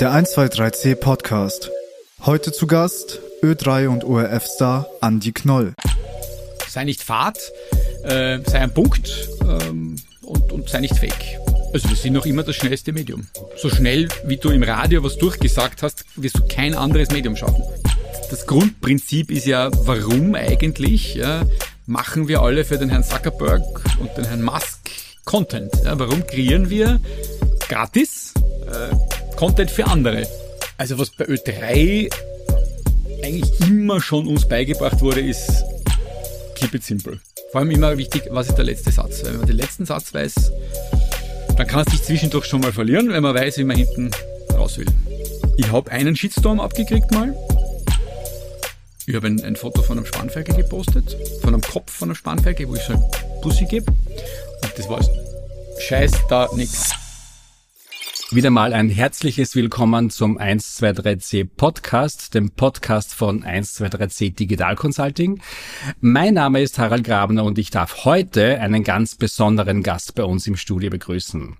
Der 123C Podcast. Heute zu Gast Ö3 und ORF-Star Andy Knoll. Sei nicht Fahrt, äh, sei ein Punkt ähm, und, und sei nicht fake. Also wir sind noch immer das schnellste Medium. So schnell, wie du im Radio was durchgesagt hast, wirst du kein anderes Medium schaffen. Das Grundprinzip ist ja, warum eigentlich ja, machen wir alle für den Herrn Zuckerberg und den Herrn Musk Content? Ja, warum kreieren wir gratis Content für andere? Also was bei Ö3 eigentlich immer schon uns beigebracht wurde, ist keep it simple. Vor allem immer wichtig, was ist der letzte Satz? Wenn man den letzten Satz weiß, dann kann es sich zwischendurch schon mal verlieren, wenn man weiß, wie man hinten raus will. Ich habe einen Shitstorm abgekriegt mal. Ich habe ein, ein, Foto von einem Spanferkel gepostet, von einem Kopf von einem Spanferkel, wo ich so ein Pussy gebe. Und das war's. Scheiß da nix. Wieder mal ein herzliches Willkommen zum 123C Podcast, dem Podcast von 123C Digital Consulting. Mein Name ist Harald Grabner und ich darf heute einen ganz besonderen Gast bei uns im Studio begrüßen.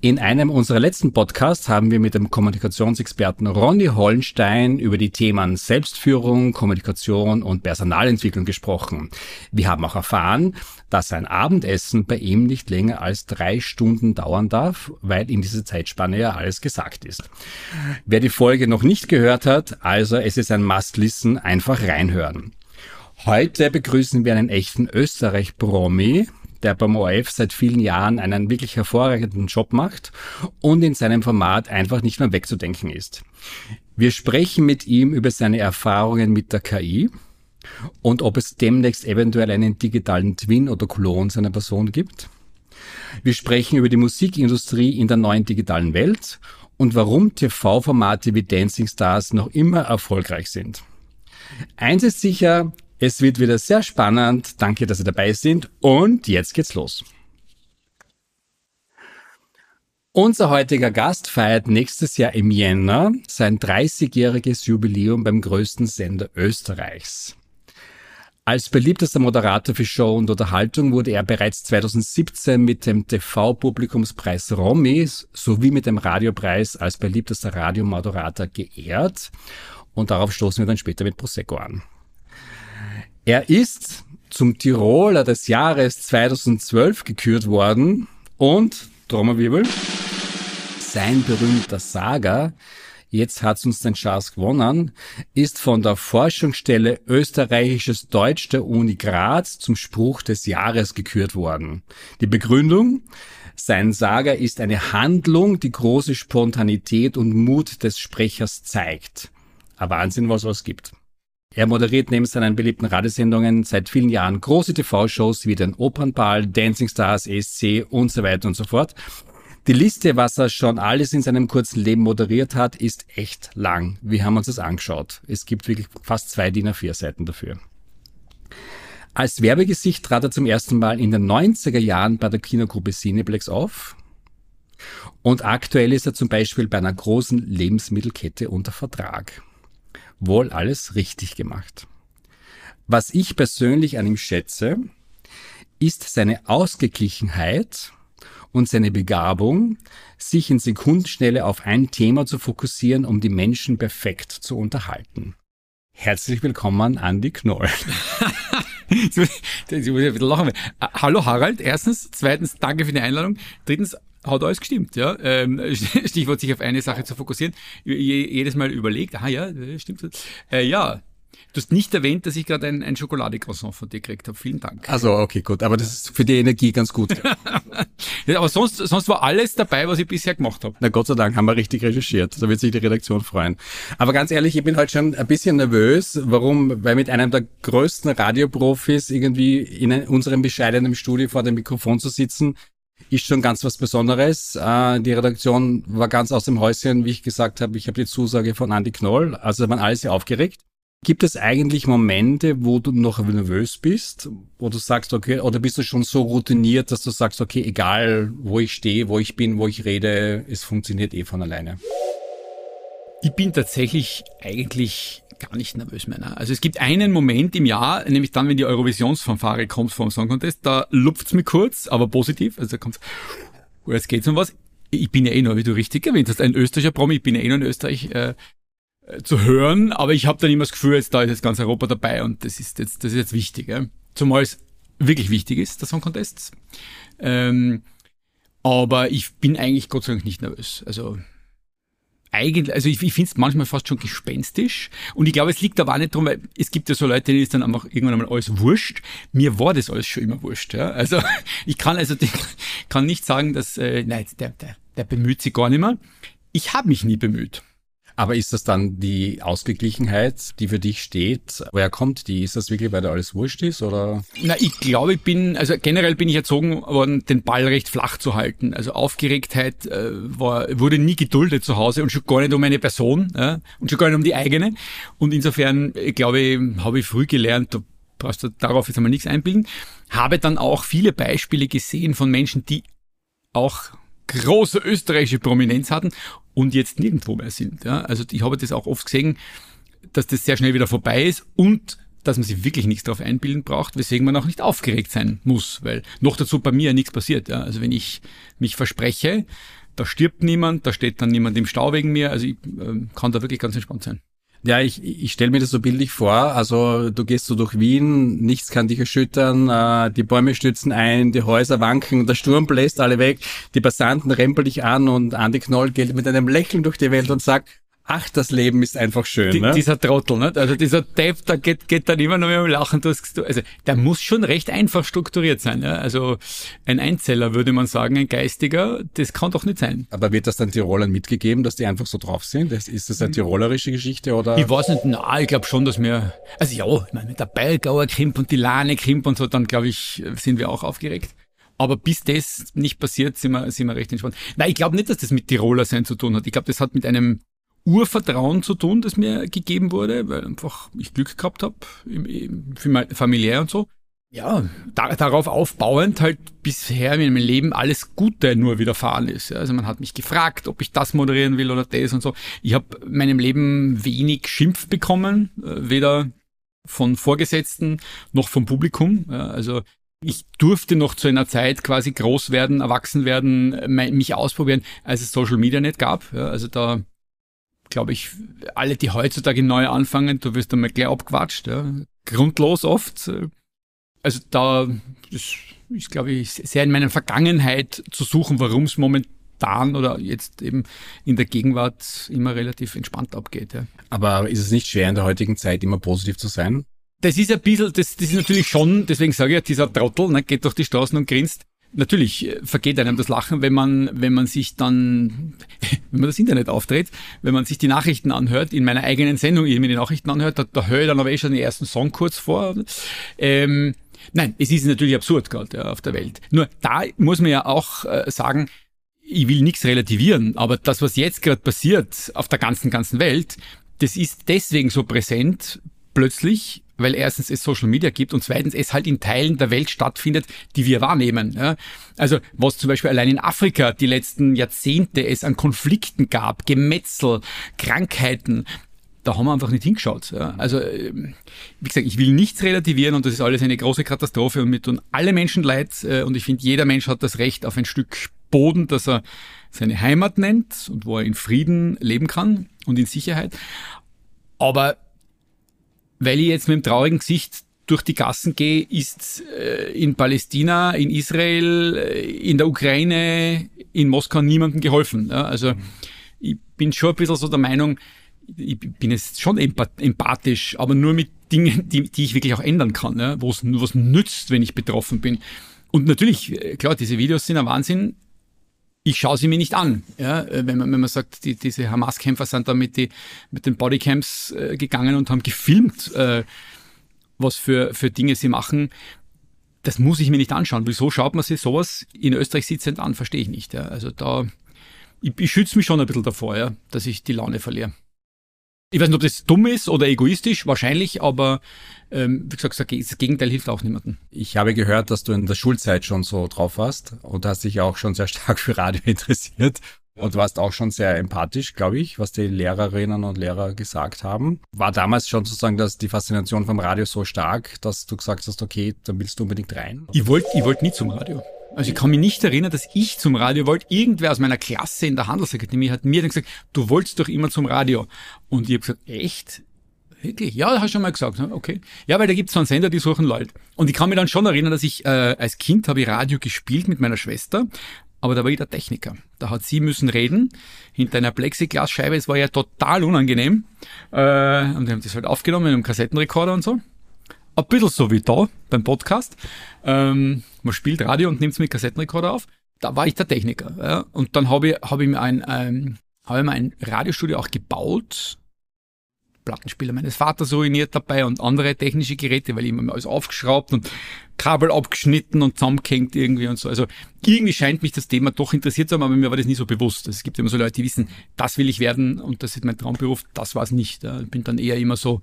In einem unserer letzten Podcasts haben wir mit dem Kommunikationsexperten Ronny Hollenstein über die Themen Selbstführung, Kommunikation und Personalentwicklung gesprochen. Wir haben auch erfahren, dass ein Abendessen bei ihm nicht länger als drei Stunden dauern darf, weil in dieser Zeitspanne ja alles gesagt ist. Wer die Folge noch nicht gehört hat, also es ist ein Must-Listen, einfach reinhören. Heute begrüßen wir einen echten Österreich-Promi, der beim ORF seit vielen Jahren einen wirklich hervorragenden Job macht und in seinem Format einfach nicht mehr wegzudenken ist. Wir sprechen mit ihm über seine Erfahrungen mit der KI, und ob es demnächst eventuell einen digitalen Twin oder Klon seiner Person gibt. Wir sprechen über die Musikindustrie in der neuen digitalen Welt und warum TV-Formate wie Dancing Stars noch immer erfolgreich sind. Eins ist sicher, es wird wieder sehr spannend. Danke, dass Sie dabei sind und jetzt geht's los. Unser heutiger Gast feiert nächstes Jahr im Jänner sein 30-jähriges Jubiläum beim größten Sender Österreichs. Als beliebtester Moderator für Show und Unterhaltung wurde er bereits 2017 mit dem TV-Publikumspreis Romy sowie mit dem Radiopreis als beliebtester Radiomoderator geehrt. Und darauf stoßen wir dann später mit Prosecco an. Er ist zum Tiroler des Jahres 2012 gekürt worden und, Trommelwirbel, sein berühmter Saga jetzt hat's uns den Chance gewonnen, ist von der Forschungsstelle Österreichisches Deutsch der Uni Graz zum Spruch des Jahres gekürt worden. Die Begründung? Sein Saga ist eine Handlung, die große Spontanität und Mut des Sprechers zeigt. Ein Wahnsinn, was es gibt. Er moderiert neben seinen beliebten Radiosendungen seit vielen Jahren große TV-Shows wie den Opernball, Dancing Stars, ESC und so weiter und so fort. Die Liste, was er schon alles in seinem kurzen Leben moderiert hat, ist echt lang. Wir haben uns das angeschaut. Es gibt wirklich fast zwei DIN A4 Seiten dafür. Als Werbegesicht trat er zum ersten Mal in den 90er Jahren bei der Kinogruppe Cineplex auf. Und aktuell ist er zum Beispiel bei einer großen Lebensmittelkette unter Vertrag. Wohl alles richtig gemacht. Was ich persönlich an ihm schätze, ist seine Ausgeglichenheit und seine Begabung, sich in Sekundenschnelle auf ein Thema zu fokussieren, um die Menschen perfekt zu unterhalten. Herzlich willkommen, Andy Knoll. Jetzt muss ich ein bisschen lachen. Äh, hallo Harald, erstens. Zweitens, danke für die Einladung. Drittens, hat alles gestimmt, ja. Ähm, Stichwort sich auf eine Sache zu fokussieren. Jedes Mal überlegt, ah ja, stimmt. Äh, ja, Du hast nicht erwähnt, dass ich gerade ein, ein Schokoladecroissant von dir gekriegt habe. Vielen Dank. Also okay, gut. Aber das ist für die Energie ganz gut. ja, aber sonst, sonst war alles dabei, was ich bisher gemacht habe. Na Gott sei Dank haben wir richtig recherchiert. Da wird sich die Redaktion freuen. Aber ganz ehrlich, ich bin heute schon ein bisschen nervös. Warum? Weil mit einem der größten Radioprofis irgendwie in unserem bescheidenen Studio vor dem Mikrofon zu sitzen, ist schon ganz was Besonderes. Äh, die Redaktion war ganz aus dem Häuschen, wie ich gesagt habe. Ich habe die Zusage von Andy Knoll. Also waren alle sehr aufgeregt. Gibt es eigentlich Momente, wo du noch nervös bist, wo du sagst, okay, oder bist du schon so routiniert, dass du sagst, okay, egal wo ich stehe, wo ich bin, wo ich rede, es funktioniert eh von alleine? Ich bin tatsächlich eigentlich gar nicht nervös mehr. Also es gibt einen Moment im Jahr, nämlich dann, wenn die Eurovisionsfanfare kommt vom Song Contest, da lupft's mir kurz, aber positiv, also da kommt's, jetzt geht's um was. ich bin ja eh noch, wie du richtig erwähnt hast, ein österreicher Promi, ich bin ja eh noch in Österreich äh zu hören, aber ich habe dann immer das Gefühl, jetzt da ist jetzt ganz Europa dabei und das ist jetzt, das ist jetzt wichtig. Ja? Zumal es wirklich wichtig ist, der Song Contest. Ähm, aber ich bin eigentlich Gott sei Dank nicht nervös. Also eigentlich, also ich, ich finde es manchmal fast schon gespenstisch. Und ich glaube, es liegt aber auch nicht drum, weil es gibt ja so Leute, denen ist dann einfach irgendwann einmal alles wurscht. Mir war das alles schon immer wurscht. Ja? Also ich kann also kann nicht sagen, dass äh, nein, der, der, der bemüht sich gar nicht mehr. Ich habe mich nie bemüht. Aber ist das dann die Ausgeglichenheit, die für dich steht? Woher kommt die? Ist das wirklich, weil da alles wurscht ist oder? Na, ich glaube, ich bin, also generell bin ich erzogen worden, den Ball recht flach zu halten. Also Aufgeregtheit äh, war, wurde nie geduldet zu Hause und schon gar nicht um eine Person ja, und schon gar nicht um die eigene. Und insofern, ich glaube, habe ich früh gelernt, da brauchst du darauf jetzt einmal nichts einbilden. Habe dann auch viele Beispiele gesehen von Menschen, die auch große österreichische Prominenz hatten und jetzt nirgendwo mehr sind. Ja? Also ich habe das auch oft gesehen, dass das sehr schnell wieder vorbei ist und dass man sich wirklich nichts darauf einbilden braucht, weswegen man auch nicht aufgeregt sein muss, weil noch dazu bei mir ja nichts passiert. Ja? Also wenn ich mich verspreche, da stirbt niemand, da steht dann niemand im Stau wegen mir, also ich äh, kann da wirklich ganz entspannt sein. Ja, ich, ich stelle mir das so bildlich vor. Also du gehst so durch Wien, nichts kann dich erschüttern, äh, die Bäume stützen ein, die Häuser wanken, der Sturm bläst alle weg, die Passanten rempeln dich an und Andi Knoll geht mit einem Lächeln durch die Welt und sagt, ach, das Leben ist einfach schön. Die, ne? Dieser Trottel, ne? also dieser Depp, da geht, geht dann immer noch mit dem Lachen. Du hast, also der muss schon recht einfach strukturiert sein. Ja? Also ein Einzeller würde man sagen, ein Geistiger, das kann doch nicht sein. Aber wird das dann Tirolern mitgegeben, dass die einfach so drauf sind? Ist das eine tirolerische Geschichte oder? Ich weiß nicht, na, ich glaube schon, dass wir, also ja, ich meine, mit der Bergauer Krimp und die Lane Krimp und so, dann glaube ich, sind wir auch aufgeregt. Aber bis das nicht passiert, sind wir, sind wir recht entspannt. Nein, ich glaube nicht, dass das mit Tiroler sein zu tun hat. Ich glaube, das hat mit einem Urvertrauen zu tun, das mir gegeben wurde, weil einfach ich Glück gehabt habe, familiär und so. Ja, da, darauf aufbauend halt bisher in meinem Leben alles Gute nur widerfahren ist. Also man hat mich gefragt, ob ich das moderieren will oder das und so. Ich habe meinem Leben wenig Schimpf bekommen, äh, weder von Vorgesetzten noch vom Publikum. Also ich durfte noch zu einer Zeit quasi groß werden, erwachsen werden, mich ausprobieren, als es Social Media nicht gab. Also da glaube ich, alle, die heutzutage neu anfangen, du wirst einmal gleich abgewatscht, ja. Grundlos oft. Also da ist, ist glaube ich, sehr in meiner Vergangenheit zu suchen, warum es momentan oder jetzt eben in der Gegenwart immer relativ entspannt abgeht. Ja. Aber ist es nicht schwer in der heutigen Zeit immer positiv zu sein? Das ist ein bisschen, das, das ist natürlich schon, deswegen sage ich ja, dieser Trottel ne, geht durch die Straßen und grinst. Natürlich äh, vergeht einem das Lachen, wenn man, wenn man sich dann, wenn man das Internet auftritt, wenn man sich die Nachrichten anhört, in meiner eigenen Sendung ich mir die Nachrichten anhört, da, da höre ich dann aber eh schon den ersten Song kurz vor. Ähm, nein, es ist natürlich absurd gerade ja, auf der Welt. Nur da muss man ja auch äh, sagen, ich will nichts relativieren, aber das, was jetzt gerade passiert auf der ganzen, ganzen Welt, das ist deswegen so präsent plötzlich, weil erstens es Social Media gibt und zweitens es halt in Teilen der Welt stattfindet, die wir wahrnehmen. Ja. Also was zum Beispiel allein in Afrika die letzten Jahrzehnte es an Konflikten gab, Gemetzel, Krankheiten, da haben wir einfach nicht hingeschaut. Also, ähm, wie gesagt, ich will nichts relativieren und das ist alles eine große Katastrophe und mir tun alle Menschen leid äh, und ich finde, jeder Mensch hat das Recht auf ein Stück Boden, das er seine Heimat nennt und wo er in Frieden leben kann und in Sicherheit. Aber weil ich jetzt mit einem traurigen Gesicht durch die Gassen gehe, ist äh, in Palästina, in Israel, äh, in der Ukraine, in Moskau niemandem geholfen. Also ich bin schon ein bisschen so der Meinung, ich bin jetzt schon empathisch, aber nur mit Dingen, die, die ich wirklich auch ändern kann, wo es was nützt, wenn ich betroffen bin. Und natürlich, äh, klar, diese Videos sind ein Wahnsinn, ich schaue sie mir nicht an. Ja, äh, wenn, man, wenn man sagt, die, diese Hamas-Kämpfer sind da mit, die, mit den Bodycams äh, gegangen und haben gefilmt, äh, was für, für Dinge sie machen. Das muss ich mir nicht anschauen. Wieso schaut man sich sowas in Österreich sitzend an? Verstehe ich nicht. Ja. Also da, ich, ich schütze mich schon ein bisschen davor, ja, dass ich die Laune verliere. Ich weiß nicht, ob das dumm ist oder egoistisch, wahrscheinlich, aber ähm, wie gesagt, das Gegenteil hilft auch niemandem. Ich habe gehört, dass du in der Schulzeit schon so drauf warst und hast dich auch schon sehr stark für Radio interessiert und warst auch schon sehr empathisch, glaube ich, was die Lehrerinnen und Lehrer gesagt haben. War damals schon sozusagen dass die Faszination vom Radio so stark, dass du gesagt hast, okay, dann willst du unbedingt rein? Ich wollte ich wollt nie zum Radio. Also ich kann mich nicht erinnern, dass ich zum Radio wollte. Irgendwer aus meiner Klasse in der Handelsakademie hat mir dann gesagt, du wolltest doch immer zum Radio. Und ich habe gesagt, echt? Wirklich? Ja, hast du schon mal gesagt. Okay. Ja, weil da gibt's so einen Sender, die suchen Leute. Und ich kann mich dann schon erinnern, dass ich äh, als Kind habe ich Radio gespielt mit meiner Schwester, aber da war ich der Techniker. Da hat sie müssen reden hinter einer Plexiglasscheibe. Es war ja total unangenehm. Äh, und wir haben das halt aufgenommen mit einem Kassettenrekorder und so. Ein bisschen so wie da beim Podcast. Ähm, man spielt Radio und nimmt es mit Kassettenrekorder auf. Da war ich der Techniker. Ja. Und dann habe ich, hab ich mir ein, ähm, hab ich mir ein Radiostudio auch gebaut Plattenspieler meines Vaters ruiniert dabei und andere technische Geräte, weil ich immer alles aufgeschraubt und Kabel abgeschnitten und zusammengehängt irgendwie und so. Also irgendwie scheint mich das Thema doch interessiert zu haben, aber mir war das nie so bewusst. Es gibt immer so Leute, die wissen, das will ich werden und das ist mein Traumberuf. Das war es nicht. Ich bin dann eher immer so,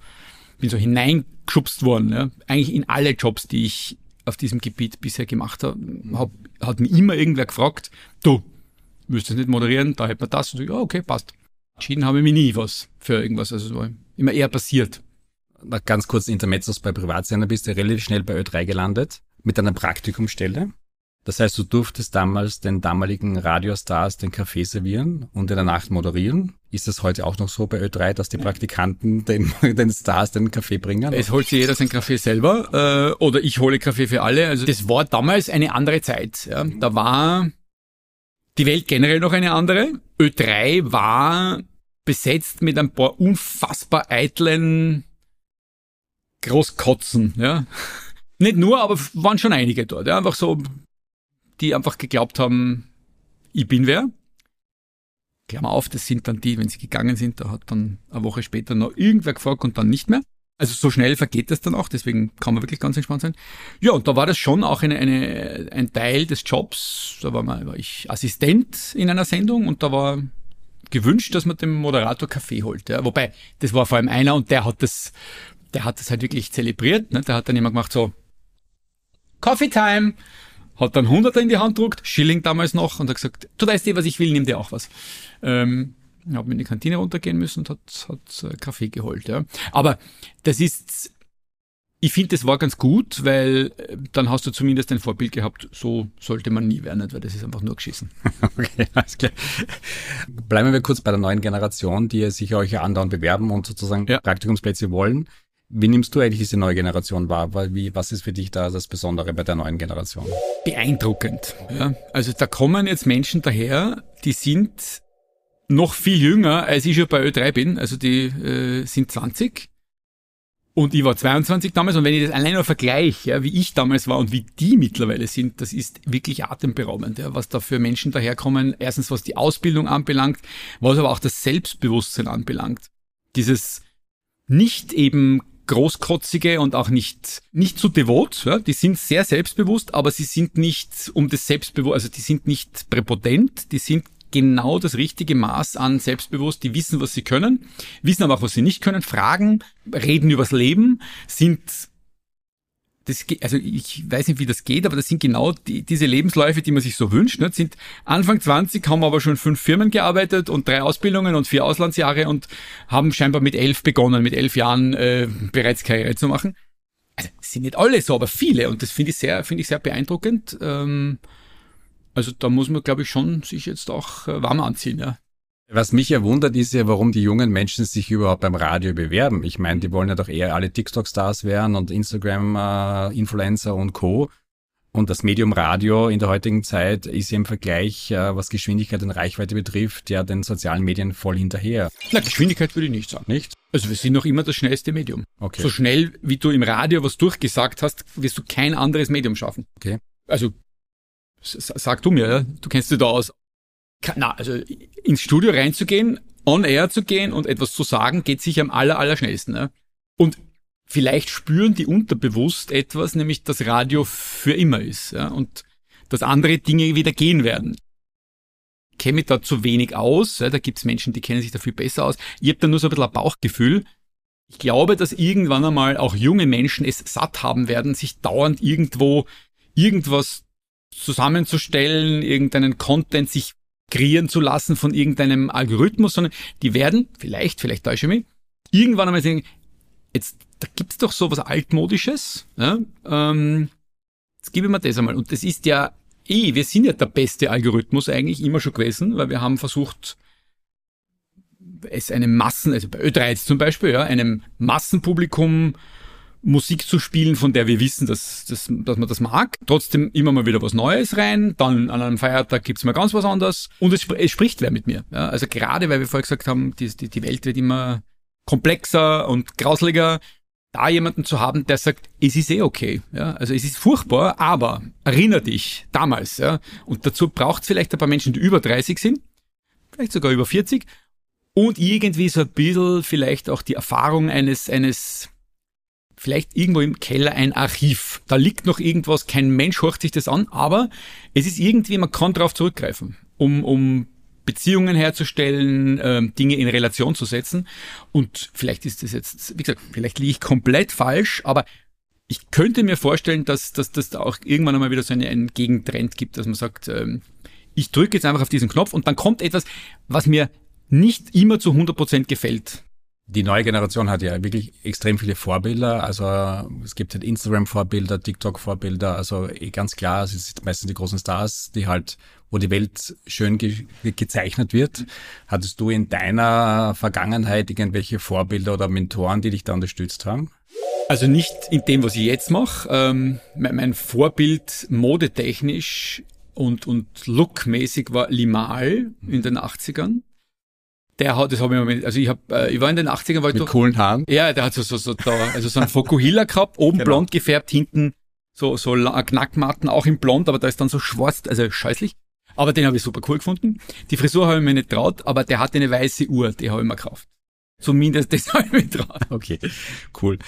bin so hineingeschubst worden. Ja. Eigentlich in alle Jobs, die ich auf diesem Gebiet bisher gemacht habe, hab, hat mir immer irgendwer gefragt, du, das nicht moderieren? Da hätte man das. Und so, ja, okay, passt. Entschieden habe ich mich nie was für irgendwas. Also es war immer eher passiert. Ganz kurz Intermezzos bei Privatsender bist du relativ schnell bei Ö3 gelandet mit einer Praktikumstelle. Das heißt, du durftest damals den damaligen Radiostars den Kaffee servieren und in der Nacht moderieren. Ist das heute auch noch so bei Ö3, dass die Praktikanten den, den Stars den Kaffee bringen? Es holt sich jeder seinen Kaffee selber äh, oder ich hole Kaffee für alle. Also das war damals eine andere Zeit. Ja. Da war die Welt generell noch eine andere. Ö3 war besetzt mit ein paar unfassbar eitlen Großkotzen, ja. Nicht nur, aber waren schon einige dort, ja. Einfach so, die einfach geglaubt haben, ich bin wer. Klammer auf, das sind dann die, wenn sie gegangen sind, da hat dann eine Woche später noch irgendwer gefragt und dann nicht mehr. Also so schnell vergeht das dann auch, deswegen kann man wirklich ganz entspannt sein. Ja, und da war das schon auch eine, eine, ein Teil des Jobs. Da war, mal, war ich Assistent in einer Sendung und da war gewünscht, dass man dem Moderator Kaffee holt. Ja. Wobei, das war vor allem einer und der hat das, der hat das halt wirklich zelebriert. Ne. Der hat dann immer gemacht so, Coffee Time! Hat dann Hunderter in die Hand gedruckt, Schilling damals noch und hat gesagt, du weißt eh, was ich will, nimm dir auch was. Ähm, habe in die Kantine runtergehen müssen und hat, hat äh, Kaffee geholt. Ja. Aber das ist, ich finde, das war ganz gut, weil äh, dann hast du zumindest ein Vorbild gehabt, so sollte man nie werden, weil das ist einfach nur geschissen. okay, alles klar. Bleiben wir kurz bei der neuen Generation, die sich euch ja andauernd bewerben und sozusagen ja. Praktikumsplätze wollen. Wie nimmst du eigentlich diese neue Generation wahr? Wie, was ist für dich da das Besondere bei der neuen Generation? Beeindruckend. Ja. Also da kommen jetzt Menschen daher, die sind noch viel jünger, als ich schon bei Ö3 bin. Also die äh, sind 20. Und ich war 22 damals. Und wenn ich das allein nur vergleiche, ja, wie ich damals war und wie die mittlerweile sind, das ist wirklich atemberaubend, ja, was da für Menschen daherkommen. Erstens, was die Ausbildung anbelangt, was aber auch das Selbstbewusstsein anbelangt. Dieses nicht eben großkotzige und auch nicht, nicht zu so devot. Ja? Die sind sehr selbstbewusst, aber sie sind nicht um das Selbstbewusst, also die sind nicht präpotent, die sind genau das richtige Maß an selbstbewusst, die wissen, was sie können, wissen aber auch, was sie nicht können, fragen, reden übers Leben, sind das, also ich weiß nicht, wie das geht, aber das sind genau die, diese Lebensläufe, die man sich so wünscht. Ne? Sind Anfang 20 haben aber schon fünf Firmen gearbeitet und drei Ausbildungen und vier Auslandsjahre und haben scheinbar mit elf begonnen, mit elf Jahren äh, bereits Karriere zu machen. Also sind nicht alle so, aber viele und das finde ich sehr, finde ich sehr beeindruckend. Ähm, also da muss man, glaube ich, schon sich jetzt auch äh, warm anziehen, ja. Was mich ja wundert, ist ja, warum die jungen Menschen sich überhaupt beim Radio bewerben. Ich meine, die wollen ja doch eher alle TikTok-Stars werden und Instagram-Influencer äh, und Co. Und das Medium Radio in der heutigen Zeit ist ja im Vergleich, äh, was Geschwindigkeit und Reichweite betrifft, ja den sozialen Medien voll hinterher. Na, Geschwindigkeit würde ich nicht sagen. Nicht? Also wir sind noch immer das schnellste Medium. Okay. So schnell, wie du im Radio was durchgesagt hast, wirst du kein anderes Medium schaffen. Okay. Also Sag du mir, ja? du kennst dich da aus. Na, also ins Studio reinzugehen, on air zu gehen und etwas zu sagen, geht sicher am aller, aller schnellsten. Ja? Und vielleicht spüren die unterbewusst etwas, nämlich dass Radio für immer ist ja? und dass andere Dinge wieder gehen werden. Ich kenne mich da zu wenig aus, ja? da gibt's Menschen, die kennen sich da viel besser aus. Ich habe da nur so ein bisschen ein Bauchgefühl. Ich glaube, dass irgendwann einmal auch junge Menschen es satt haben werden, sich dauernd irgendwo irgendwas zusammenzustellen, irgendeinen Content sich kreieren zu lassen von irgendeinem Algorithmus, sondern die werden, vielleicht, vielleicht täusche ich mich, irgendwann einmal sagen, jetzt, da gibt's doch so was Altmodisches, ja, ähm, jetzt gebe ich mir das einmal. Und das ist ja eh, wir sind ja der beste Algorithmus eigentlich immer schon gewesen, weil wir haben versucht, es einem Massen, also bei Ö3 jetzt zum Beispiel, ja, einem Massenpublikum Musik zu spielen, von der wir wissen, dass, dass, dass man das mag. Trotzdem immer mal wieder was Neues rein. Dann an einem Feiertag gibt's mal ganz was anderes. Und es, es spricht wer mit mir. Ja, also gerade, weil wir vorher gesagt haben, die, die, die Welt wird immer komplexer und grauseliger. Da jemanden zu haben, der sagt, es ist eh okay. Ja, also es ist furchtbar, aber erinner dich damals. Ja, und dazu braucht vielleicht ein paar Menschen, die über 30 sind, vielleicht sogar über 40 und irgendwie so ein bisschen vielleicht auch die Erfahrung eines, eines vielleicht irgendwo im Keller ein Archiv. Da liegt noch irgendwas, kein Mensch horcht sich das an, aber es ist irgendwie, man kann darauf zurückgreifen, um, um Beziehungen herzustellen, ähm, Dinge in Relation zu setzen. Und vielleicht ist das jetzt, wie gesagt, vielleicht liege ich komplett falsch, aber ich könnte mir vorstellen, dass, dass, dass da auch irgendwann einmal wieder so eine, einen Gegentrend gibt, dass man sagt, ähm, ich drücke jetzt einfach auf diesen Knopf und dann kommt etwas, was mir nicht immer zu 100% gefällt. Die neue Generation hat ja wirklich extrem viele Vorbilder. Also es gibt halt Instagram-Vorbilder, TikTok-Vorbilder. Also eh ganz klar, es sind meistens die großen Stars, die halt, wo die Welt schön ge gezeichnet wird. Hattest du in deiner Vergangenheit irgendwelche Vorbilder oder Mentoren, die dich da unterstützt haben? Also nicht in dem, was ich jetzt mache. Ähm, mein Vorbild modetechnisch und, und lookmäßig war Limal in den 80ern. Der hat, das habe ich mir, also ich habe, äh, ich war in den 80ern, war ich Mit doch, coolen Haaren? Ja, der hat so, so, so, da, also so ein Fokuhila gehabt, oben genau. blond gefärbt, hinten so, so Knackmatten, auch in blond, aber da ist dann so schwarz, also scheußlich. Aber den habe ich super cool gefunden. Die Frisur habe ich mir nicht traut, aber der hatte eine weiße Uhr, die habe ich mir gekauft. Zumindest das habe ich mir traut. Okay, cool.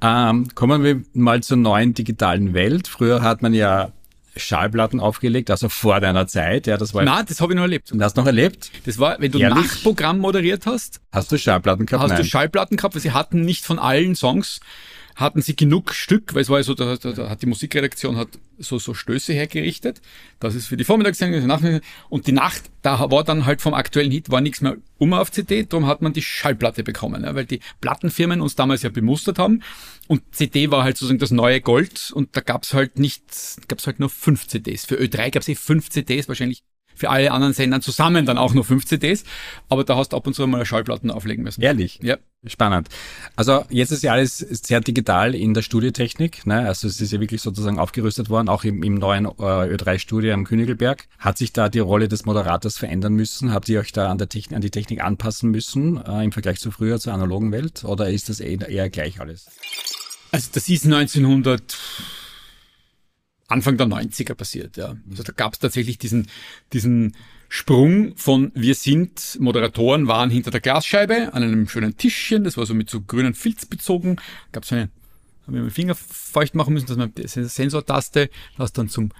Ähm, kommen wir mal zur neuen digitalen Welt. Früher hat man ja Schallplatten aufgelegt, also vor deiner Zeit. Ja, das war. Nein, das habe ich noch erlebt. Und hast noch erlebt? Das war, wenn du Ehrlich? Nachtprogramm moderiert hast. Hast du Schallplatten gehabt? Hast Nein. du Schallplatten gehabt, weil sie hatten nicht von allen Songs hatten sie genug Stück, weil es war ja so, da, da, da hat die Musikredaktion hat so, so Stöße hergerichtet. Das ist für die Vormittagssendung, und die Nacht, da war dann halt vom aktuellen Hit, war nichts mehr um auf CD, darum hat man die Schallplatte bekommen, ja, weil die Plattenfirmen uns damals ja bemustert haben. Und CD war halt sozusagen das neue Gold und da gab's halt nicht, gab's halt nur fünf CDs. Für Ö3 gab's eh fünf CDs, wahrscheinlich für alle anderen Sendern zusammen dann auch nur fünf CDs. Aber da hast du ab und zu mal Schallplatten auflegen müssen. Ehrlich? Ja. Spannend. Also jetzt ist ja alles sehr digital in der Studiotechnik. Ne? Also es ist ja wirklich sozusagen aufgerüstet worden, auch im, im neuen äh, Ö3-Studio am Königelberg. Hat sich da die Rolle des Moderators verändern müssen? Habt ihr euch da an, der Technik, an die Technik anpassen müssen äh, im Vergleich zu früher, zur analogen Welt? Oder ist das eher, eher gleich alles? Also das ist 1900 Anfang der 90er passiert. Ja. Also da gab es tatsächlich diesen, diesen Sprung von wir sind, Moderatoren waren hinter der Glasscheibe an einem schönen Tischchen, das war so mit so grünen Filz bezogen, gab es eine, haben wir mit dem Finger feucht machen müssen, dass man die Sensortaste, das dann zum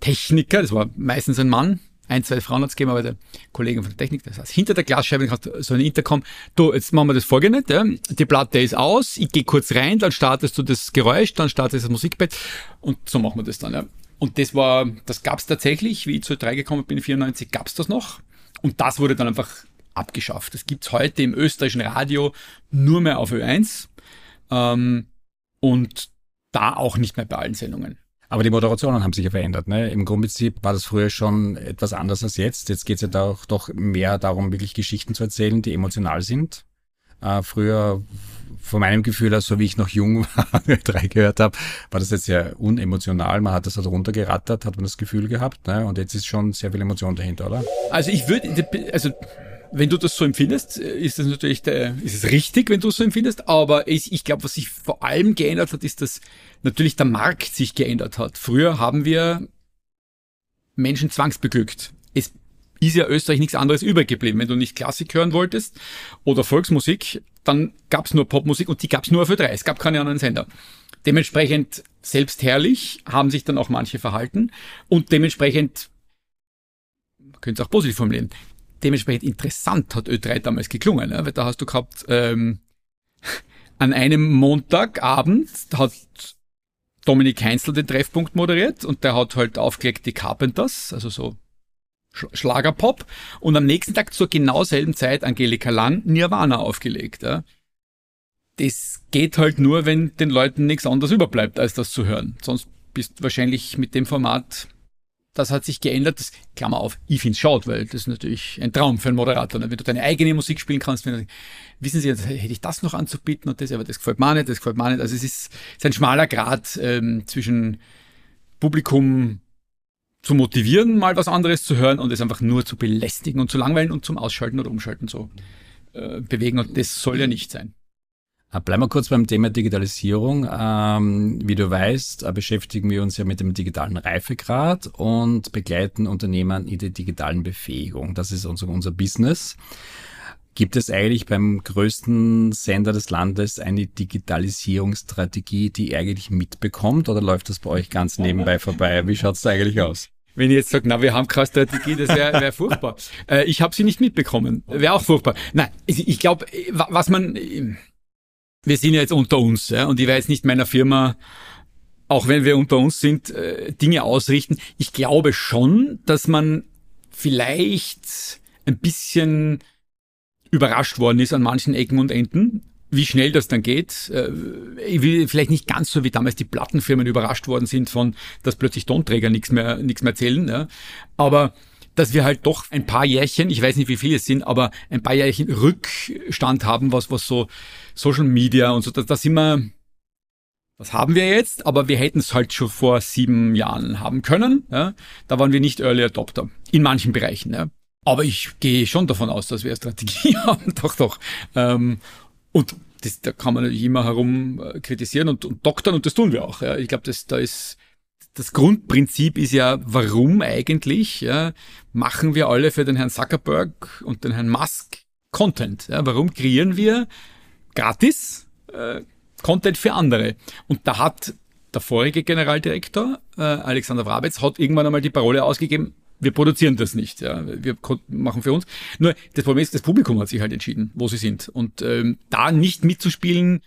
Techniker, das war meistens ein Mann, ein, zwei Frauen hat's gegeben, aber der Kollege von der Technik, der saß hinter der Glasscheibe hat so ein Intercom. Du, jetzt machen wir das folgende, ja. die Platte ist aus, ich gehe kurz rein, dann startest du das Geräusch, dann startest du das Musikbett und so machen wir das dann. Ja. Und das war, das gab's tatsächlich, wie ich zu 3 gekommen bin, 94, gab's das noch. Und das wurde dann einfach abgeschafft. Das gibt's heute im österreichischen Radio nur mehr auf Ö1 ähm, und da auch nicht mehr bei allen Sendungen. Aber die Moderationen haben sich ja verändert. Ne? Im Grundprinzip war das früher schon etwas anders als jetzt. Jetzt geht es ja doch, doch mehr darum, wirklich Geschichten zu erzählen, die emotional sind. Äh, früher, von meinem Gefühl, also wie ich noch jung war, drei gehört habe, war das jetzt sehr unemotional. Man hat das halt runtergerattert, hat man das Gefühl gehabt. Ne? Und jetzt ist schon sehr viel Emotion dahinter, oder? Also ich würde, also wenn du das so empfindest, ist das natürlich der, ist es richtig, wenn du es so empfindest, aber ich, ich glaube, was sich vor allem geändert hat, ist, dass natürlich der Markt sich geändert hat. Früher haben wir Menschen zwangsbeglückt. Es ist ja Österreich nichts anderes übrig geblieben. Wenn du nicht Klassik hören wolltest oder Volksmusik, dann gab's nur Popmusik und die gab's nur für drei. Es gab keine anderen Sender. Dementsprechend selbstherrlich haben sich dann auch manche verhalten und dementsprechend, man könnte es auch positiv formulieren, dementsprechend interessant hat Ö3 damals geklungen, ne? weil da hast du gehabt, ähm, an einem Montagabend hat Dominik Heinzel den Treffpunkt moderiert und der hat halt aufgelegt die Carpenters, also so Schlagerpop und am nächsten Tag zur genau selben Zeit Angelika Lang Nirvana aufgelegt. Ja. Das geht halt nur, wenn den Leuten nichts anderes überbleibt, als das zu hören. Sonst bist du wahrscheinlich mit dem Format das hat sich geändert. Das, Klammer auf, ich finde es schade, weil das ist natürlich ein Traum für einen Moderator. Ne? Wenn du deine eigene Musik spielen kannst, wenn du, wissen Sie, hätte ich das noch anzubieten und das, aber das gefällt mir nicht, das gefällt mir nicht. Also es ist, es ist ein schmaler Grad ähm, zwischen Publikum zu motivieren, mal was anderes zu hören und es einfach nur zu belästigen und zu langweilen und zum Ausschalten oder Umschalten so äh, bewegen. Und das soll ja nicht sein. Äh, bleiben wir kurz beim Thema Digitalisierung. Ähm, wie du weißt, äh, beschäftigen wir uns ja mit dem digitalen Reifegrad und begleiten Unternehmen in der digitalen Befähigung. Das ist unser, Business. Gibt es eigentlich beim größten Sender des Landes eine Digitalisierungsstrategie, die ihr eigentlich mitbekommt oder läuft das bei euch ganz nebenbei vorbei? Wie schaut's da eigentlich aus? Wenn ich jetzt sage, na, wir haben keine Strategie, das wäre wär furchtbar. Äh, ich habe sie nicht mitbekommen. Wäre auch furchtbar. Nein, ich, ich glaube, was man wir sind ja jetzt unter uns, ja, und ich werde jetzt nicht meiner Firma, auch wenn wir unter uns sind, äh, Dinge ausrichten. Ich glaube schon, dass man vielleicht ein bisschen überrascht worden ist an manchen Ecken und Enden, wie schnell das dann geht. Äh, vielleicht nicht ganz so wie damals die Plattenfirmen überrascht worden sind von, dass plötzlich Tonträger nichts mehr, nichts mehr zählen. Ja. Aber dass wir halt doch ein paar Jährchen, ich weiß nicht wie viele es sind, aber ein paar Jährchen Rückstand haben, was, was so Social Media und so, da, da sind wir, das haben wir jetzt, aber wir hätten es halt schon vor sieben Jahren haben können. Ja? Da waren wir nicht Early Adopter in manchen Bereichen. Ja? Aber ich gehe schon davon aus, dass wir eine Strategie haben. doch, doch. Ähm, und das, da kann man natürlich immer herum äh, kritisieren und, und doktern und das tun wir auch. Ja? Ich glaube, da ist das Grundprinzip ist ja, warum eigentlich ja, machen wir alle für den Herrn Zuckerberg und den Herrn Musk Content? Ja? Warum kreieren wir gratis äh, Content für andere? Und da hat der vorige Generaldirektor, äh, Alexander Wrabetz, hat irgendwann einmal die Parole ausgegeben, wir produzieren das nicht, ja. wir machen für uns. Nur das Problem ist, das Publikum hat sich halt entschieden, wo sie sind. Und ähm, da nicht mitzuspielen,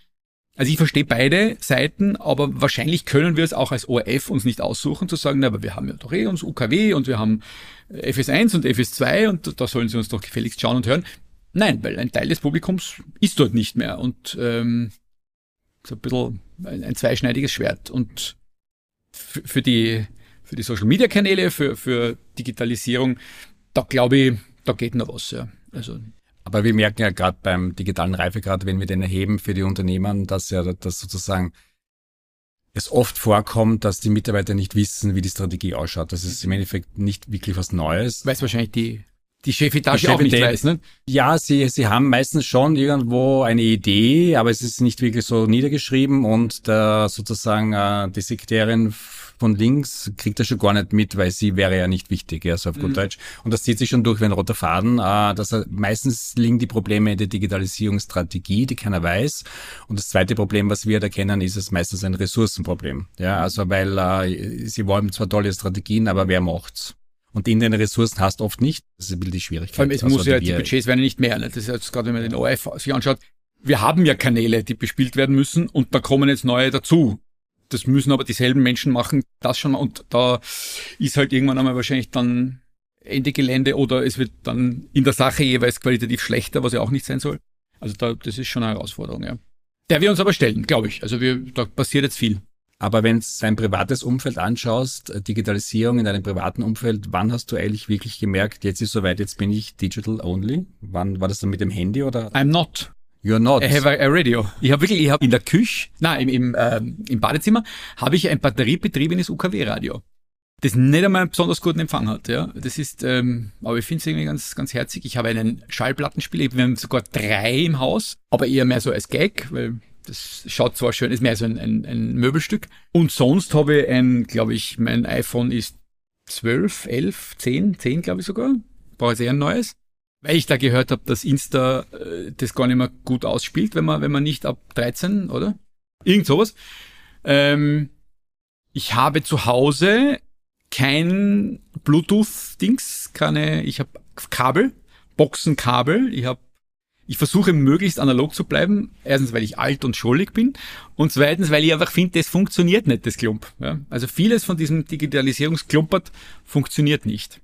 also ich verstehe beide Seiten, aber wahrscheinlich können wir es auch als ORF uns nicht aussuchen, zu sagen, na, aber wir haben ja doch eh uns UKW und wir haben FS1 und FS2 und da sollen sie uns doch gefälligst schauen und hören. Nein, weil ein Teil des Publikums ist dort nicht mehr und ähm, so ein bisschen ein, ein zweischneidiges Schwert. Und für die, für die Social Media Kanäle, für, für Digitalisierung, da glaube ich, da geht noch was, ja. Also aber wir merken ja gerade beim digitalen Reifegrad, wenn wir den erheben für die Unternehmen, dass ja das sozusagen es oft vorkommt, dass die Mitarbeiter nicht wissen, wie die Strategie ausschaut. Das ist im Endeffekt nicht wirklich was Neues. Weiß wahrscheinlich die die Chefetage auch nicht weiß, ne? Ja, sie, sie haben meistens schon irgendwo eine Idee, aber es ist nicht wirklich so niedergeschrieben und der, sozusagen äh, die Sekretärin von links kriegt das schon gar nicht mit, weil sie wäre ja nicht wichtig, ja, so auf gut mhm. Deutsch. Und das zieht sich schon durch wie ein roter Faden. Äh, dass er, meistens liegen die Probleme in der Digitalisierungsstrategie, die keiner weiß. Und das zweite Problem, was wir da kennen, ist es meistens ein Ressourcenproblem. Ja, also weil äh, sie wollen zwar tolle Strategien, aber wer macht's? Und in den Ressourcen hast du oft nicht. Das ist ein bisschen die Schwierigkeit. Vor allem, es also muss ja, die Budgets werden nicht mehr. Ne? Das ist jetzt gerade, wenn man den ORF sich anschaut. Wir haben ja Kanäle, die bespielt werden müssen und da kommen jetzt neue dazu. Das müssen aber dieselben Menschen machen, das schon mal. Und da ist halt irgendwann einmal wahrscheinlich dann Ende Gelände oder es wird dann in der Sache jeweils qualitativ schlechter, was ja auch nicht sein soll. Also da, das ist schon eine Herausforderung, ja. Der wir uns aber stellen, glaube ich. Also wir, da passiert jetzt viel. Aber wenn du dein privates Umfeld anschaust, äh, Digitalisierung in deinem privaten Umfeld, wann hast du eigentlich wirklich gemerkt, jetzt ist soweit, jetzt bin ich digital only? Wann war das dann mit dem Handy oder? I'm not. You're not. I have a, radio. Ich habe wirklich, ich habe in der Küche, nein, im, im, ähm, im Badezimmer, habe ich ein batteriebetriebenes UKW-Radio das nicht einmal einen besonders guten Empfang hat. Ja, das ist, ähm, aber ich finde es irgendwie ganz, ganz herzig. Ich habe einen Schallplattenspieler, wir haben sogar drei im Haus, aber eher mehr so als Gag, weil das schaut zwar schön, ist mehr so ein, ein, ein Möbelstück. Und sonst habe ich ein, glaube ich, mein iPhone ist 12, 11, 10, 10 glaube ich sogar. Brauche ich eher ein neues. Weil ich da gehört habe, dass Insta äh, das gar nicht mehr gut ausspielt, wenn man, wenn man nicht ab 13, oder? Irgend sowas. Ähm, ich habe zu Hause kein Bluetooth-Dings, keine, ich habe Kabel, Boxenkabel, ich habe ich versuche möglichst analog zu bleiben. Erstens, weil ich alt und schollig bin. Und zweitens, weil ich einfach finde, das funktioniert nicht, das Klump. Ja? Also vieles von diesem Digitalisierungsklumpert funktioniert nicht.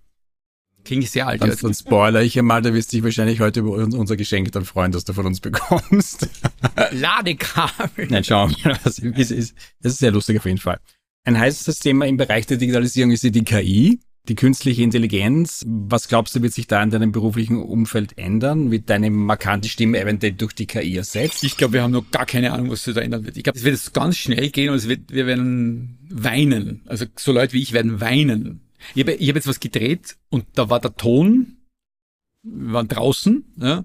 Klingt sehr alt. Dann, dann spoiler ich einmal, da wirst du dich wahrscheinlich heute über unser Geschenk dann freuen, das du von uns bekommst. Ladekabel. Nein, schauen wir mal. Das ist, ist, das ist sehr lustig auf jeden Fall. Ein heißes Thema im Bereich der Digitalisierung ist die KI. die künstliche Intelligenz, was glaubst du, wird sich da in deinem beruflichen Umfeld ändern? Wird deine markante Stimme eventuell durch die KI ersetzt? Ich glaube, wir haben noch gar keine Ahnung, was sich da ändern wird. Ich glaube, es wird jetzt ganz schnell gehen und es wird, wir werden weinen. Also so Leute wie ich werden weinen. Ich habe hab jetzt was gedreht und da war der Ton, wir waren draußen, ja,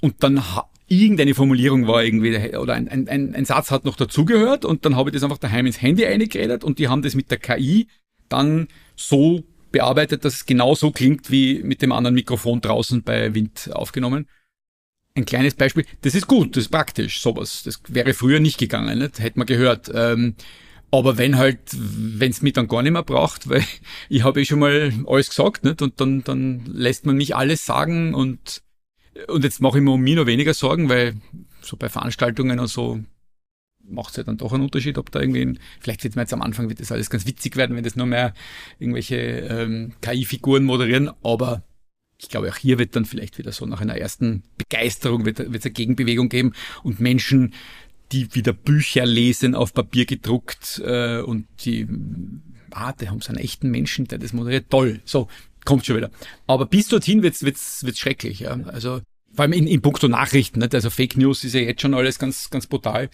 und dann irgendeine Formulierung war irgendwie, oder ein, ein, ein Satz hat noch dazugehört und dann habe ich das einfach daheim ins Handy eingeredet und die haben das mit der KI dann so bearbeitet, dass es genauso klingt wie mit dem anderen Mikrofon draußen bei Wind aufgenommen. Ein kleines Beispiel, das ist gut, das ist praktisch, sowas. Das wäre früher nicht gegangen, nicht? hätte man gehört. Ähm, aber wenn halt, wenn es mich dann gar nicht mehr braucht, weil ich habe eh schon mal alles gesagt, nicht? Und dann, dann lässt man mich alles sagen und, und jetzt mache ich mir um mich noch weniger Sorgen, weil so bei Veranstaltungen und so macht es ja dann doch einen Unterschied, ob da irgendwie, vielleicht wird man jetzt am Anfang wird das alles ganz witzig werden, wenn das nur mehr irgendwelche ähm, KI-Figuren moderieren, aber ich glaube, auch hier wird dann vielleicht wieder so nach einer ersten Begeisterung wird es eine Gegenbewegung geben und Menschen, die wieder Bücher lesen, auf Papier gedruckt äh, und die, ah, die haben so einen echten Menschen, der das moderiert, toll, so, kommt schon wieder. Aber bis dorthin wird's wird's wird's schrecklich, ja. Also vor allem in, in puncto Nachrichten, nicht? also Fake News ist ja jetzt schon alles ganz, ganz brutal.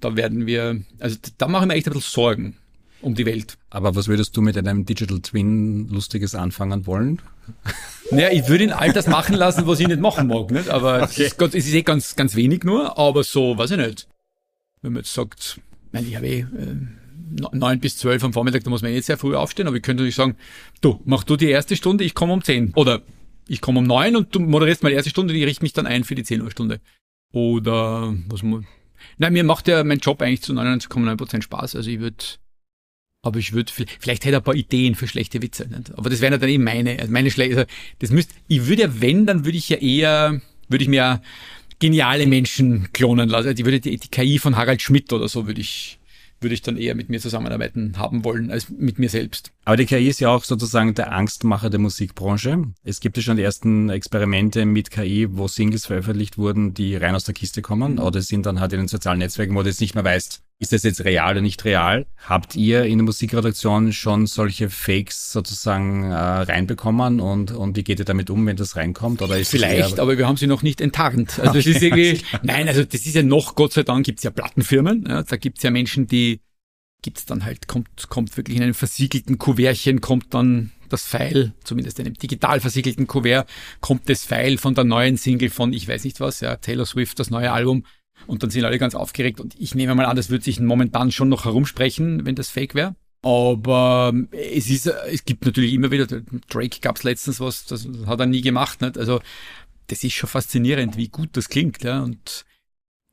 Da werden wir, also da machen wir echt ein bisschen Sorgen um die Welt. Aber was würdest du mit einem Digital Twin Lustiges anfangen wollen? Naja, ich würde ihn all das machen lassen, was ich nicht machen mag, nicht? Aber okay. es, ist, es ist eh ganz, ganz wenig nur, aber so, weiß ich nicht. Wenn man jetzt sagt, ich habe eh, äh, neun bis zwölf am Vormittag, da muss man eh sehr früh aufstehen, aber ich könnte natürlich sagen, du, mach du die erste Stunde, ich komme um zehn. Oder ich komme um neun und du moderierst mal die erste Stunde, ich richte mich dann ein für die zehn Uhr Stunde. Oder was man Nein, mir macht ja mein Job eigentlich zu 99,9% Spaß. Also ich würde, aber ich würde, vielleicht hätte er ein paar Ideen für schlechte Witze. Nicht? Aber das wären ja dann eben meine, also meine schlechte, also das müsste, ich würde ja, wenn, dann würde ich ja eher, würde ich mir geniale Menschen klonen lassen. Ich würde die, die KI von Harald Schmidt oder so würde ich, würde ich dann eher mit mir zusammenarbeiten haben wollen als mit mir selbst. Aber die KI ist ja auch sozusagen der Angstmacher der Musikbranche. Es gibt ja schon die ersten Experimente mit KI, wo Singles veröffentlicht wurden, die rein aus der Kiste kommen mhm. oder sind dann halt in den sozialen Netzwerken, wo du jetzt nicht mehr weißt, ist das jetzt real oder nicht real? Habt ihr in der Musikredaktion schon solche Fakes sozusagen äh, reinbekommen und, und wie geht ihr damit um, wenn das reinkommt? Oder ist Vielleicht, aber wir haben sie noch nicht enttarnt. Also okay, das ist irgendwie, nein, also das ist ja noch, Gott sei Dank gibt's ja Plattenfirmen. Ja, da gibt's ja Menschen, die gibt's dann halt, kommt, kommt wirklich in einem versiegelten Kuvertchen, kommt dann das Pfeil, zumindest in einem digital versiegelten Kuvert, kommt das Pfeil von der neuen Single von, ich weiß nicht was, ja, Taylor Swift, das neue Album. Und dann sind alle ganz aufgeregt und ich nehme mal an, das würde sich momentan schon noch herumsprechen, wenn das fake wäre. Aber es ist, es gibt natürlich immer wieder, Drake gab's letztens was, das hat er nie gemacht, nicht? Also, das ist schon faszinierend, wie gut das klingt, ja. Und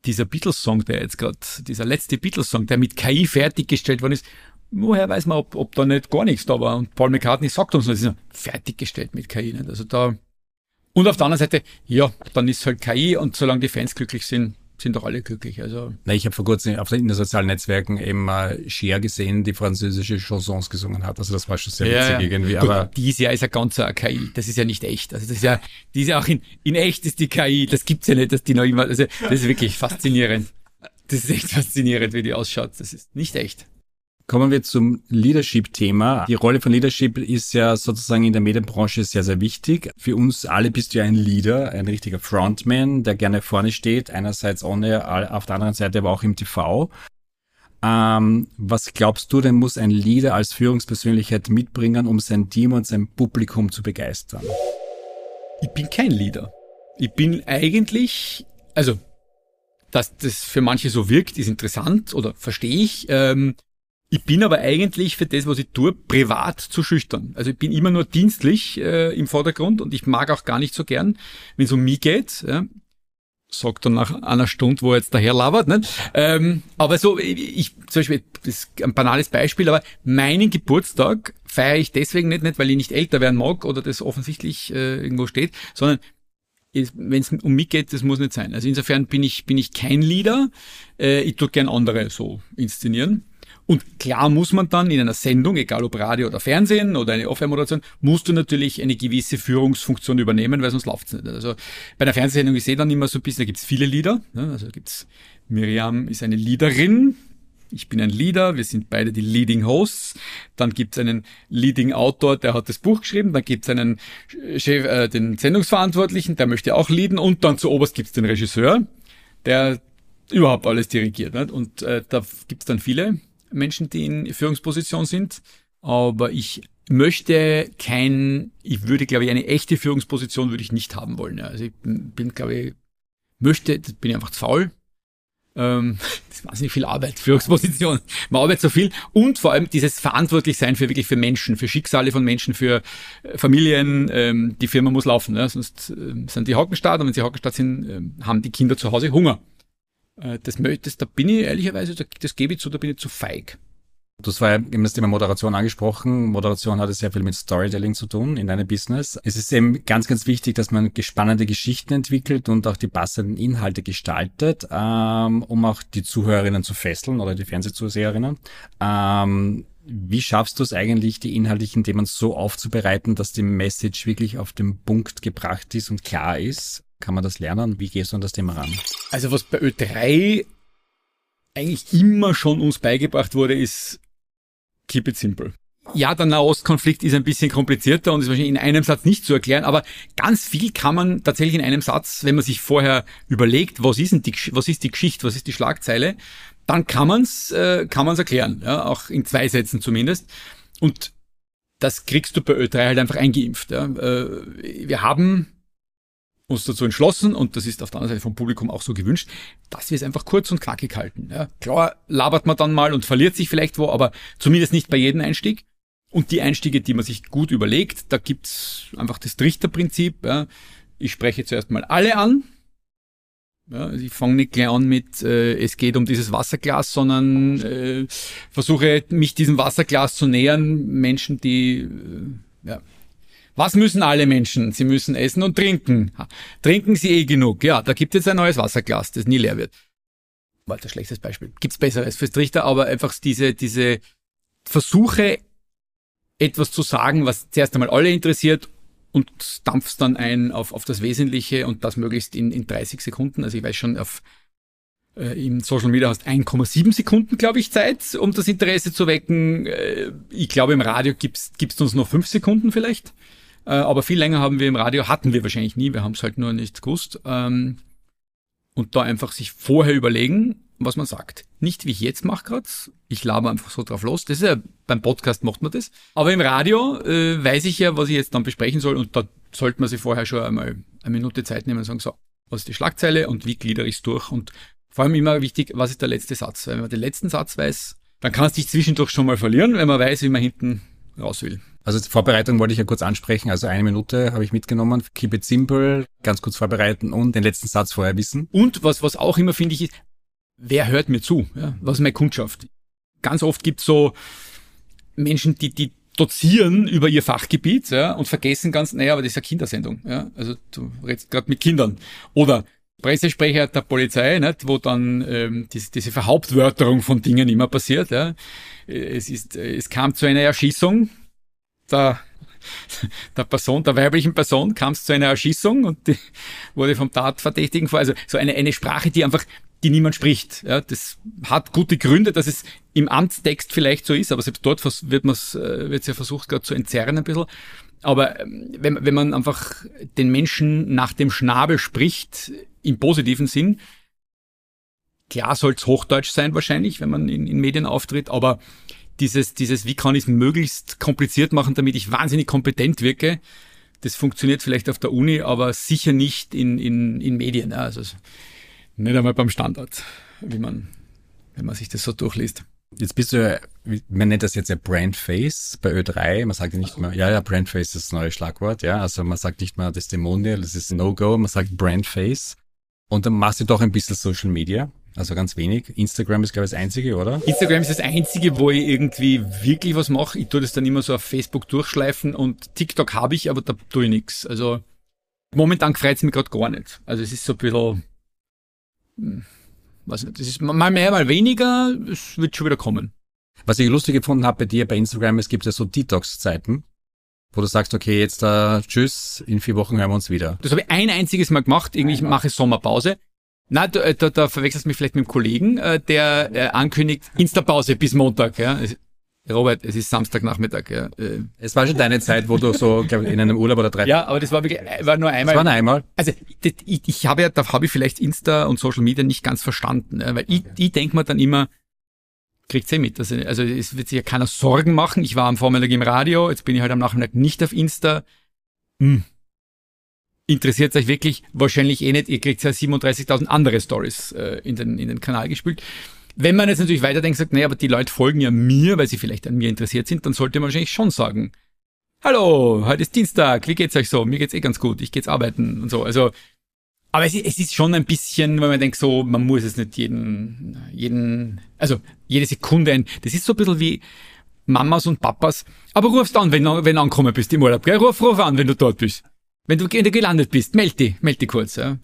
dieser Beatles-Song, der jetzt gerade, dieser letzte Beatles-Song, der mit KI fertiggestellt worden ist, woher weiß man, ob, ob da nicht gar nichts da war. Und Paul McCartney sagt uns, das ist fertiggestellt mit KI. Nicht? Also da, und auf der anderen Seite, ja, dann ist halt KI und solange die Fans glücklich sind, sind doch alle glücklich. Also Na, ich habe vor kurzem auf den, sozialen Netzwerken eben äh, Cher gesehen, die französische Chansons gesungen hat. Also das war schon sehr ja, witzig ja. irgendwie. Gut, aber dieses Jahr ist ja ganz eine KI. Das ist ja nicht echt. Also das ist ja, die ist ja auch in, in echt ist die KI. Das gibt's ja nicht, dass die noch immer. Also das ist wirklich faszinierend. Das ist echt faszinierend, wie die ausschaut. Das ist nicht echt. Kommen wir zum Leadership-Thema. Die Rolle von Leadership ist ja sozusagen in der Medienbranche sehr, sehr wichtig. Für uns alle bist du ja ein Leader, ein richtiger Frontman, der gerne vorne steht, einerseits ohne, auf der anderen Seite aber auch im TV. Ähm, was glaubst du denn, muss ein Leader als Führungspersönlichkeit mitbringen, um sein Team und sein Publikum zu begeistern? Ich bin kein Leader. Ich bin eigentlich, also, dass das für manche so wirkt, ist interessant oder verstehe ich. Ähm, ich bin aber eigentlich für das, was ich tue, privat zu schüchtern. Also ich bin immer nur dienstlich äh, im Vordergrund und ich mag auch gar nicht so gern, wenn es um mich geht. Ja. Sagt dann nach einer Stunde, wo er jetzt daher labert. Nicht? Ähm, aber so, ich, zum Beispiel, das ist ein banales Beispiel, aber meinen Geburtstag feiere ich deswegen nicht, nicht weil ich nicht älter werden mag oder das offensichtlich äh, irgendwo steht, sondern wenn es um mich geht, das muss nicht sein. Also insofern bin ich, bin ich kein Leader. Äh, ich tue gern andere so inszenieren. Und klar muss man dann in einer Sendung, egal ob Radio oder Fernsehen oder eine Off-Air-Moderation, musst du natürlich eine gewisse Führungsfunktion übernehmen, weil sonst läuft's nicht. Also bei der Fernsehsendung, ich sehe dann immer so ein bisschen, da gibt's viele Lieder. Ne? Also gibt's Miriam ist eine Liederin, Ich bin ein Leader, wir sind beide die Leading Hosts. Dann gibt es einen Leading Autor, der hat das Buch geschrieben. Dann gibt es einen Chef, äh, den Sendungsverantwortlichen, der möchte auch leaden. Und dann zu oberst gibt es den Regisseur, der überhaupt alles dirigiert. Nicht? Und äh, da gibt es dann viele Menschen, die in Führungsposition sind. Aber ich möchte kein, ich würde, glaube ich, eine echte Führungsposition würde ich nicht haben wollen. Also ich bin, glaube ich, möchte, bin ich einfach zu faul. Ähm, das ist wahnsinnig viel Arbeit, Führungsposition. Man arbeitet so viel und vor allem dieses Verantwortlichsein für wirklich für Menschen, für Schicksale von Menschen, für äh, Familien. Ähm, die Firma muss laufen, ja, sonst äh, sind die Hockenstadt und wenn sie Hockenstadt sind, äh, haben die Kinder zu Hause Hunger. Äh, das, das, da bin ich ehrlicherweise, das gebe ich zu, da bin ich zu feig. Du hast vorher eben das Thema Moderation angesprochen. Moderation hat sehr viel mit Storytelling zu tun in deinem Business. Es ist eben ganz, ganz wichtig, dass man spannende Geschichten entwickelt und auch die passenden Inhalte gestaltet, ähm, um auch die Zuhörerinnen zu fesseln oder die Fernsehzuseherinnen. Ähm, wie schaffst du es eigentlich, die inhaltlichen Themen so aufzubereiten, dass die Message wirklich auf den Punkt gebracht ist und klar ist? Kann man das lernen? Wie gehst du an das Thema ran? Also was bei Ö3 eigentlich immer schon uns beigebracht wurde, ist keep it simple. Ja, der Nahostkonflikt ist ein bisschen komplizierter und ist wahrscheinlich in einem Satz nicht zu erklären, aber ganz viel kann man tatsächlich in einem Satz, wenn man sich vorher überlegt, was ist denn die, was ist die Geschichte, was ist die Schlagzeile, dann kann man es äh, kann man's erklären, ja, auch in zwei Sätzen zumindest. Und das kriegst du bei Ö3 halt einfach eingeimpft. Ja. Äh, wir haben uns dazu entschlossen, und das ist auf der anderen Seite vom Publikum auch so gewünscht, dass wir es einfach kurz und knackig halten. Ja, klar labert man dann mal und verliert sich vielleicht wo, aber zumindest nicht bei jedem Einstieg. Und die Einstiege, die man sich gut überlegt, da gibt's einfach das Trichterprinzip. Ja. Ich spreche zuerst mal alle an. Ja, ich fange nicht gleich an mit, äh, es geht um dieses Wasserglas, sondern äh, versuche mich diesem Wasserglas zu nähern. Menschen, die äh, ja, was müssen alle Menschen? Sie müssen essen und trinken. Trinken sie eh genug. Ja, da gibt es ein neues Wasserglas, das nie leer wird. War ein schlechtes Beispiel. Gibt's besseres fürs Trichter, aber einfach diese, diese Versuche, etwas zu sagen, was zuerst einmal alle interessiert und dampfst dann ein auf, auf das Wesentliche und das möglichst in, in 30 Sekunden. Also ich weiß schon, auf äh, im Social Media hast 1,7 Sekunden, glaube ich, Zeit, um das Interesse zu wecken. Äh, ich glaube, im Radio gibt's gibt's uns noch fünf Sekunden vielleicht. Äh, aber viel länger haben wir im Radio, hatten wir wahrscheinlich nie, wir haben es halt nur nicht gewusst. Ähm, und da einfach sich vorher überlegen, was man sagt. Nicht wie ich jetzt mache gerade, ich laber einfach so drauf los. Das ist ja, beim Podcast macht man das. Aber im Radio äh, weiß ich ja, was ich jetzt dann besprechen soll und da sollte man sich vorher schon einmal eine Minute Zeit nehmen und sagen, so, was ist die Schlagzeile und wie gliedere ich es durch und vor allem immer wichtig, was ist der letzte Satz? Wenn man den letzten Satz weiß, dann kann es dich zwischendurch schon mal verlieren, wenn man weiß, wie man hinten raus will. Also die Vorbereitung wollte ich ja kurz ansprechen. Also eine Minute habe ich mitgenommen. Keep it simple, ganz kurz vorbereiten und den letzten Satz vorher wissen. Und was, was auch immer finde ich ist, wer hört mir zu? Ja? Was ist meine Kundschaft? Ganz oft gibt es so Menschen, die, die dozieren über ihr Fachgebiet ja, und vergessen ganz, naja, aber das ist ja Kindersendung. Ja? Also du redest gerade mit Kindern. Oder Pressesprecher der Polizei, nicht, wo dann ähm, diese, diese Verhauptwörterung von Dingen immer passiert. Ja. Es, ist, es kam zu einer Erschießung der, der Person, der weiblichen Person, kam es zu einer Erschießung und die wurde vom Tatverdächtigen vor. Also so eine, eine Sprache, die einfach, die niemand spricht. Ja. Das hat gute Gründe, dass es im Amtstext vielleicht so ist, aber selbst dort wird man äh, wird ja versucht, gerade zu entzerren ein bisschen. Aber ähm, wenn, wenn man einfach den Menschen nach dem Schnabel spricht, im positiven Sinn, klar soll es Hochdeutsch sein wahrscheinlich, wenn man in, in Medien auftritt, aber dieses, dieses, wie kann ich es möglichst kompliziert machen, damit ich wahnsinnig kompetent wirke, das funktioniert vielleicht auf der Uni, aber sicher nicht in, in, in Medien. Also nicht einmal beim Standard, wie man, wenn man sich das so durchliest. Jetzt bist du ja, man nennt das jetzt ja Brandface bei Ö3. Man sagt ja nicht mehr, ja, ja, Brandface ist das neue Schlagwort, ja. Also man sagt nicht mehr Testimonial, das ist No-Go, man sagt Brandface. Und dann machst du doch ein bisschen Social Media. Also ganz wenig. Instagram ist, glaube ich, das einzige, oder? Instagram ist das einzige, wo ich irgendwie wirklich was mache. Ich tue das dann immer so auf Facebook durchschleifen und TikTok habe ich, aber da tue ich nichts. Also momentan freut es mich gerade gar nicht. Also es ist so ein bisschen, hm, was nicht, das ist mal mehr, mal weniger, es wird schon wieder kommen. Was ich lustig gefunden habe bei dir bei Instagram, es gibt ja so Detox-Zeiten, wo du sagst, okay, jetzt uh, tschüss, in vier Wochen hören wir uns wieder. Das habe ich ein einziges Mal gemacht, irgendwie ich mache Sommerpause. Na, da, äh, da, da verwechselst du mich vielleicht mit dem Kollegen, äh, der äh, ankündigt Insta-Pause bis Montag. Ja? Robert, es ist Samstagnachmittag. Ja. Äh. Es war schon deine Zeit, wo du so glaub, in einem Urlaub oder drei. Ja, aber das war wirklich, war nur einmal. Das war nur einmal. Also das, ich, ich habe ja, da habe ich vielleicht Insta und Social Media nicht ganz verstanden, ja, weil ich, ich denke mir dann immer, kriegt's eh mit. Also, also es wird sich ja keiner Sorgen machen. Ich war am Vormittag im Radio, jetzt bin ich halt am Nachmittag nicht auf Insta. Hm. Interessiert euch wirklich? Wahrscheinlich eh nicht. Ihr kriegt ja 37.000 andere Stories äh, in, den, in den Kanal gespült. Wenn man jetzt natürlich weiterdenkt, sagt, nee, aber die Leute folgen ja mir, weil sie vielleicht an mir interessiert sind, dann sollte man wahrscheinlich schon sagen, hallo, heute ist Dienstag, wie geht's euch so? Mir geht's eh ganz gut, ich geht's arbeiten und so. Also, aber es, es ist schon ein bisschen, wenn man denkt so, man muss es nicht jeden, jeden, also jede Sekunde ein, das ist so ein bisschen wie Mamas und Papas, aber rufst an, wenn, wenn du angekommen bist im Urlaub, gell? Ruf, ruf an, wenn du dort bist. Wenn du, gelandet bist, meld dich, meld dich kurz, ja.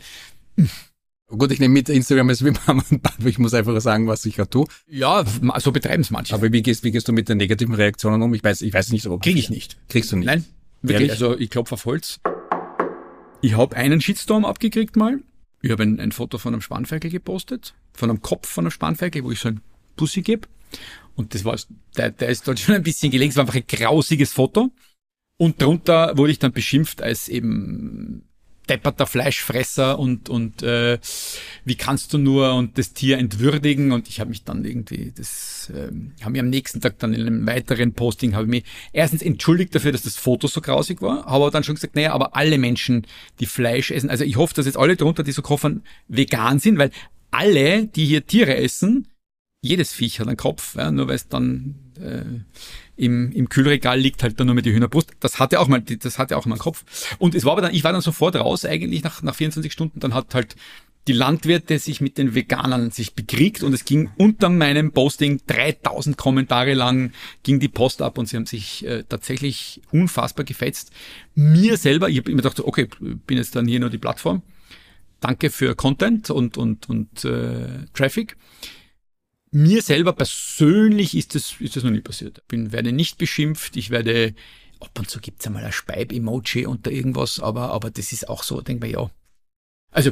Gut, ich nehme mit Instagram als wie Mama und Papa. Ich muss einfach sagen, was ich gerade tue. Ja, so betreiben es manche. Aber wie gehst, wie gehst du mit den negativen Reaktionen um? Ich weiß, ich weiß nicht, ob krieg ich nicht. Kriegst du nicht? Nein, wirklich. Ehrlich? Also ich klopfe auf Holz. Ich habe einen Shitstorm abgekriegt mal. Ich habe ein, ein, Foto von einem Spanferkel gepostet, von einem Kopf von einem Spanferkel, wo ich so ein Pussy gebe. Und das war, der, der ist dort schon ein bisschen gelegen. Es war einfach ein grausiges Foto. Und drunter wurde ich dann beschimpft als eben depperter Fleischfresser und, und äh, wie kannst du nur und das Tier entwürdigen? Und ich habe mich dann irgendwie, das ähm, habe mich am nächsten Tag dann in einem weiteren Posting, habe ich mich erstens entschuldigt dafür, dass das Foto so grausig war, habe aber dann schon gesagt, naja, aber alle Menschen, die Fleisch essen, also ich hoffe, dass jetzt alle drunter, die so kochen, vegan sind, weil alle, die hier Tiere essen, jedes Viech hat einen Kopf, ja, nur weil es dann äh, im, im Kühlregal liegt halt dann nur mit die Hühnerbrust. Das hatte auch mal, das hatte auch mal einen Kopf. Und es war aber dann, ich war dann sofort raus eigentlich nach, nach 24 Stunden. Dann hat halt die Landwirte sich mit den Veganern sich bekriegt und es ging unter meinem Posting 3000 Kommentare lang ging die Post ab und sie haben sich äh, tatsächlich unfassbar gefetzt. Mir selber, ich habe immer gedacht, okay, bin jetzt dann hier nur die Plattform. Danke für Content und und und äh, Traffic. Mir selber persönlich ist das, ist das noch nie passiert. Ich werde nicht beschimpft, ich werde, ab und zu gibt's einmal ein Speib-Emoji unter irgendwas, aber, aber das ist auch so, denke ich, ja. Also,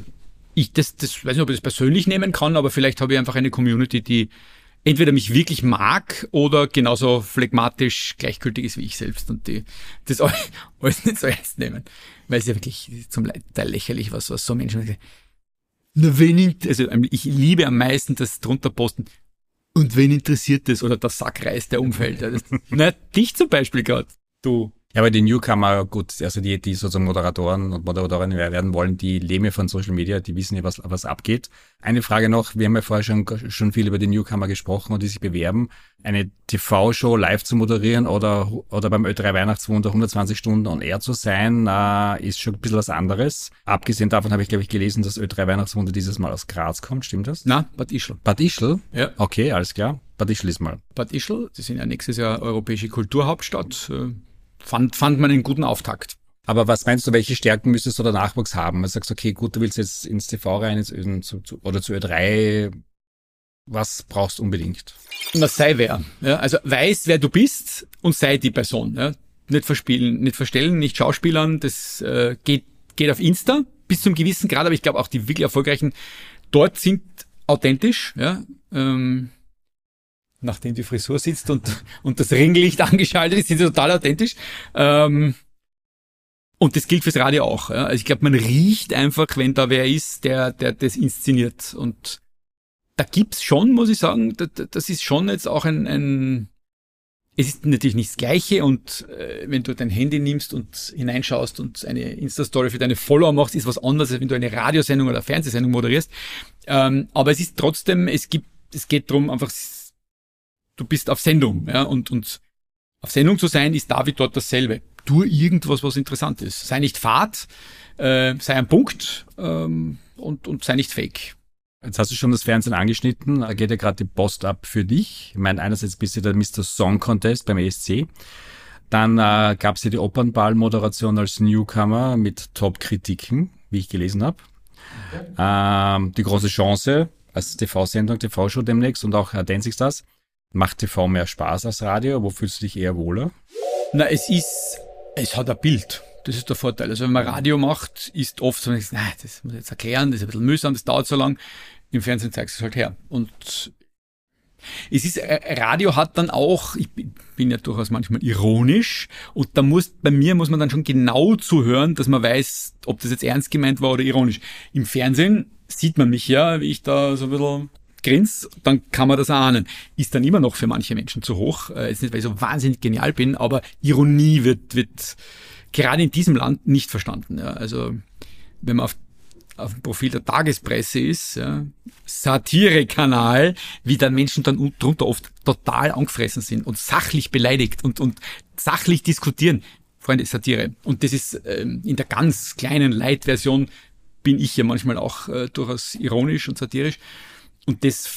ich das, das weiß nicht, ob ich das persönlich nehmen kann, aber vielleicht habe ich einfach eine Community, die entweder mich wirklich mag oder genauso phlegmatisch gleichgültig ist wie ich selbst und die das alles nicht so ernst nehmen. Weil es ja wirklich zum Teil lächerlich was, was so Menschen na, wenn also ich liebe am meisten das drunter posten. Und wen interessiert das? Oder der Sackreis, der umfällt. Na, dich zum Beispiel gerade. Du. Ja, aber die Newcomer, gut, also die, die sozusagen Moderatoren und Moderatorinnen werden wollen, die leben ja von Social Media, die wissen ja, was, was abgeht. Eine Frage noch, wir haben ja vorher schon, schon viel über die Newcomer gesprochen und die sich bewerben. Eine TV-Show live zu moderieren oder, oder beim Ö3 Weihnachtswunder 120 Stunden on air zu sein, äh, ist schon ein bisschen was anderes. Abgesehen davon habe ich, glaube ich, gelesen, dass Ö3 Weihnachtswunder dieses Mal aus Graz kommt, stimmt das? Na, Bad Ischl. Bad Ischl? Ja. Okay, alles klar. Bad Ischl ist mal. Bad Ischl, sie sind ja nächstes Jahr europäische Kulturhauptstadt. Äh, fand, fand man einen guten Auftakt. Aber was meinst du, welche Stärken müsstest du der Nachwuchs haben? Du sagst, okay, gut, du willst jetzt ins TV rein ins, zu, zu, oder zu Ö3. Was brauchst du unbedingt? Na, sei wer. Ja, also weiß, wer du bist und sei die Person. Ja. Nicht verspielen, nicht verstellen, nicht schauspielern. Das äh, geht, geht auf Insta bis zum gewissen Grad, aber ich glaube auch die wirklich erfolgreichen dort sind authentisch. Ja. Ähm, nachdem die Frisur sitzt und, und das Ringlicht angeschaltet ist, sind sie total authentisch. Ähm, und das gilt fürs Radio auch. Ja. Also ich glaube, man riecht einfach, wenn da wer ist, der, der das inszeniert. Und da gibt's schon, muss ich sagen, das, das ist schon jetzt auch ein, ein es ist natürlich nicht das Gleiche und äh, wenn du dein Handy nimmst und hineinschaust und eine Insta-Story für deine Follower machst, ist was anderes, als wenn du eine Radiosendung oder Fernsehsendung moderierst. Ähm, aber es ist trotzdem, es gibt, es geht drum einfach du bist auf Sendung, ja, und, und auf Sendung zu sein ist da wie dort dasselbe. Tu irgendwas, was interessant ist. Sei nicht fad, äh, sei ein Punkt ähm, und, und sei nicht fake. Jetzt hast du schon das Fernsehen angeschnitten, da geht ja gerade die Post ab für dich. Ich meine, einerseits bist du der Mr. Song Contest beim ESC. Dann äh, gab es ja die Opernball-Moderation als Newcomer mit Top-Kritiken, wie ich gelesen habe. Okay. Ähm, die große Chance als TV-Sendung, TV-Show demnächst und auch äh, Dancing Stars. Macht TV mehr Spaß als Radio? Wo fühlst du dich eher wohler? Na, es ist, es hat ein Bild. Das ist der Vorteil. Also wenn man Radio macht, ist oft so, das muss ich jetzt erklären, das ist ein bisschen mühsam, das dauert so lang. Im Fernsehen zeigst du es halt her. Und es ist, äh, Radio hat dann auch, ich bin ja durchaus manchmal ironisch und da muss, bei mir muss man dann schon genau zuhören, dass man weiß, ob das jetzt ernst gemeint war oder ironisch. Im Fernsehen sieht man mich ja, wie ich da so ein bisschen grins, dann kann man das ahnen. Ist dann immer noch für manche Menschen zu hoch. Äh, jetzt nicht, weil ich so wahnsinnig genial bin, aber Ironie wird, wird gerade in diesem Land nicht verstanden. Ja. Also wenn man auf auf dem Profil der Tagespresse ist, ja, Satirekanal, wie dann Menschen dann drunter oft total angefressen sind und sachlich beleidigt und, und sachlich diskutieren. Freunde, Satire. Und das ist ähm, in der ganz kleinen Light-Version bin ich ja manchmal auch äh, durchaus ironisch und satirisch. Und das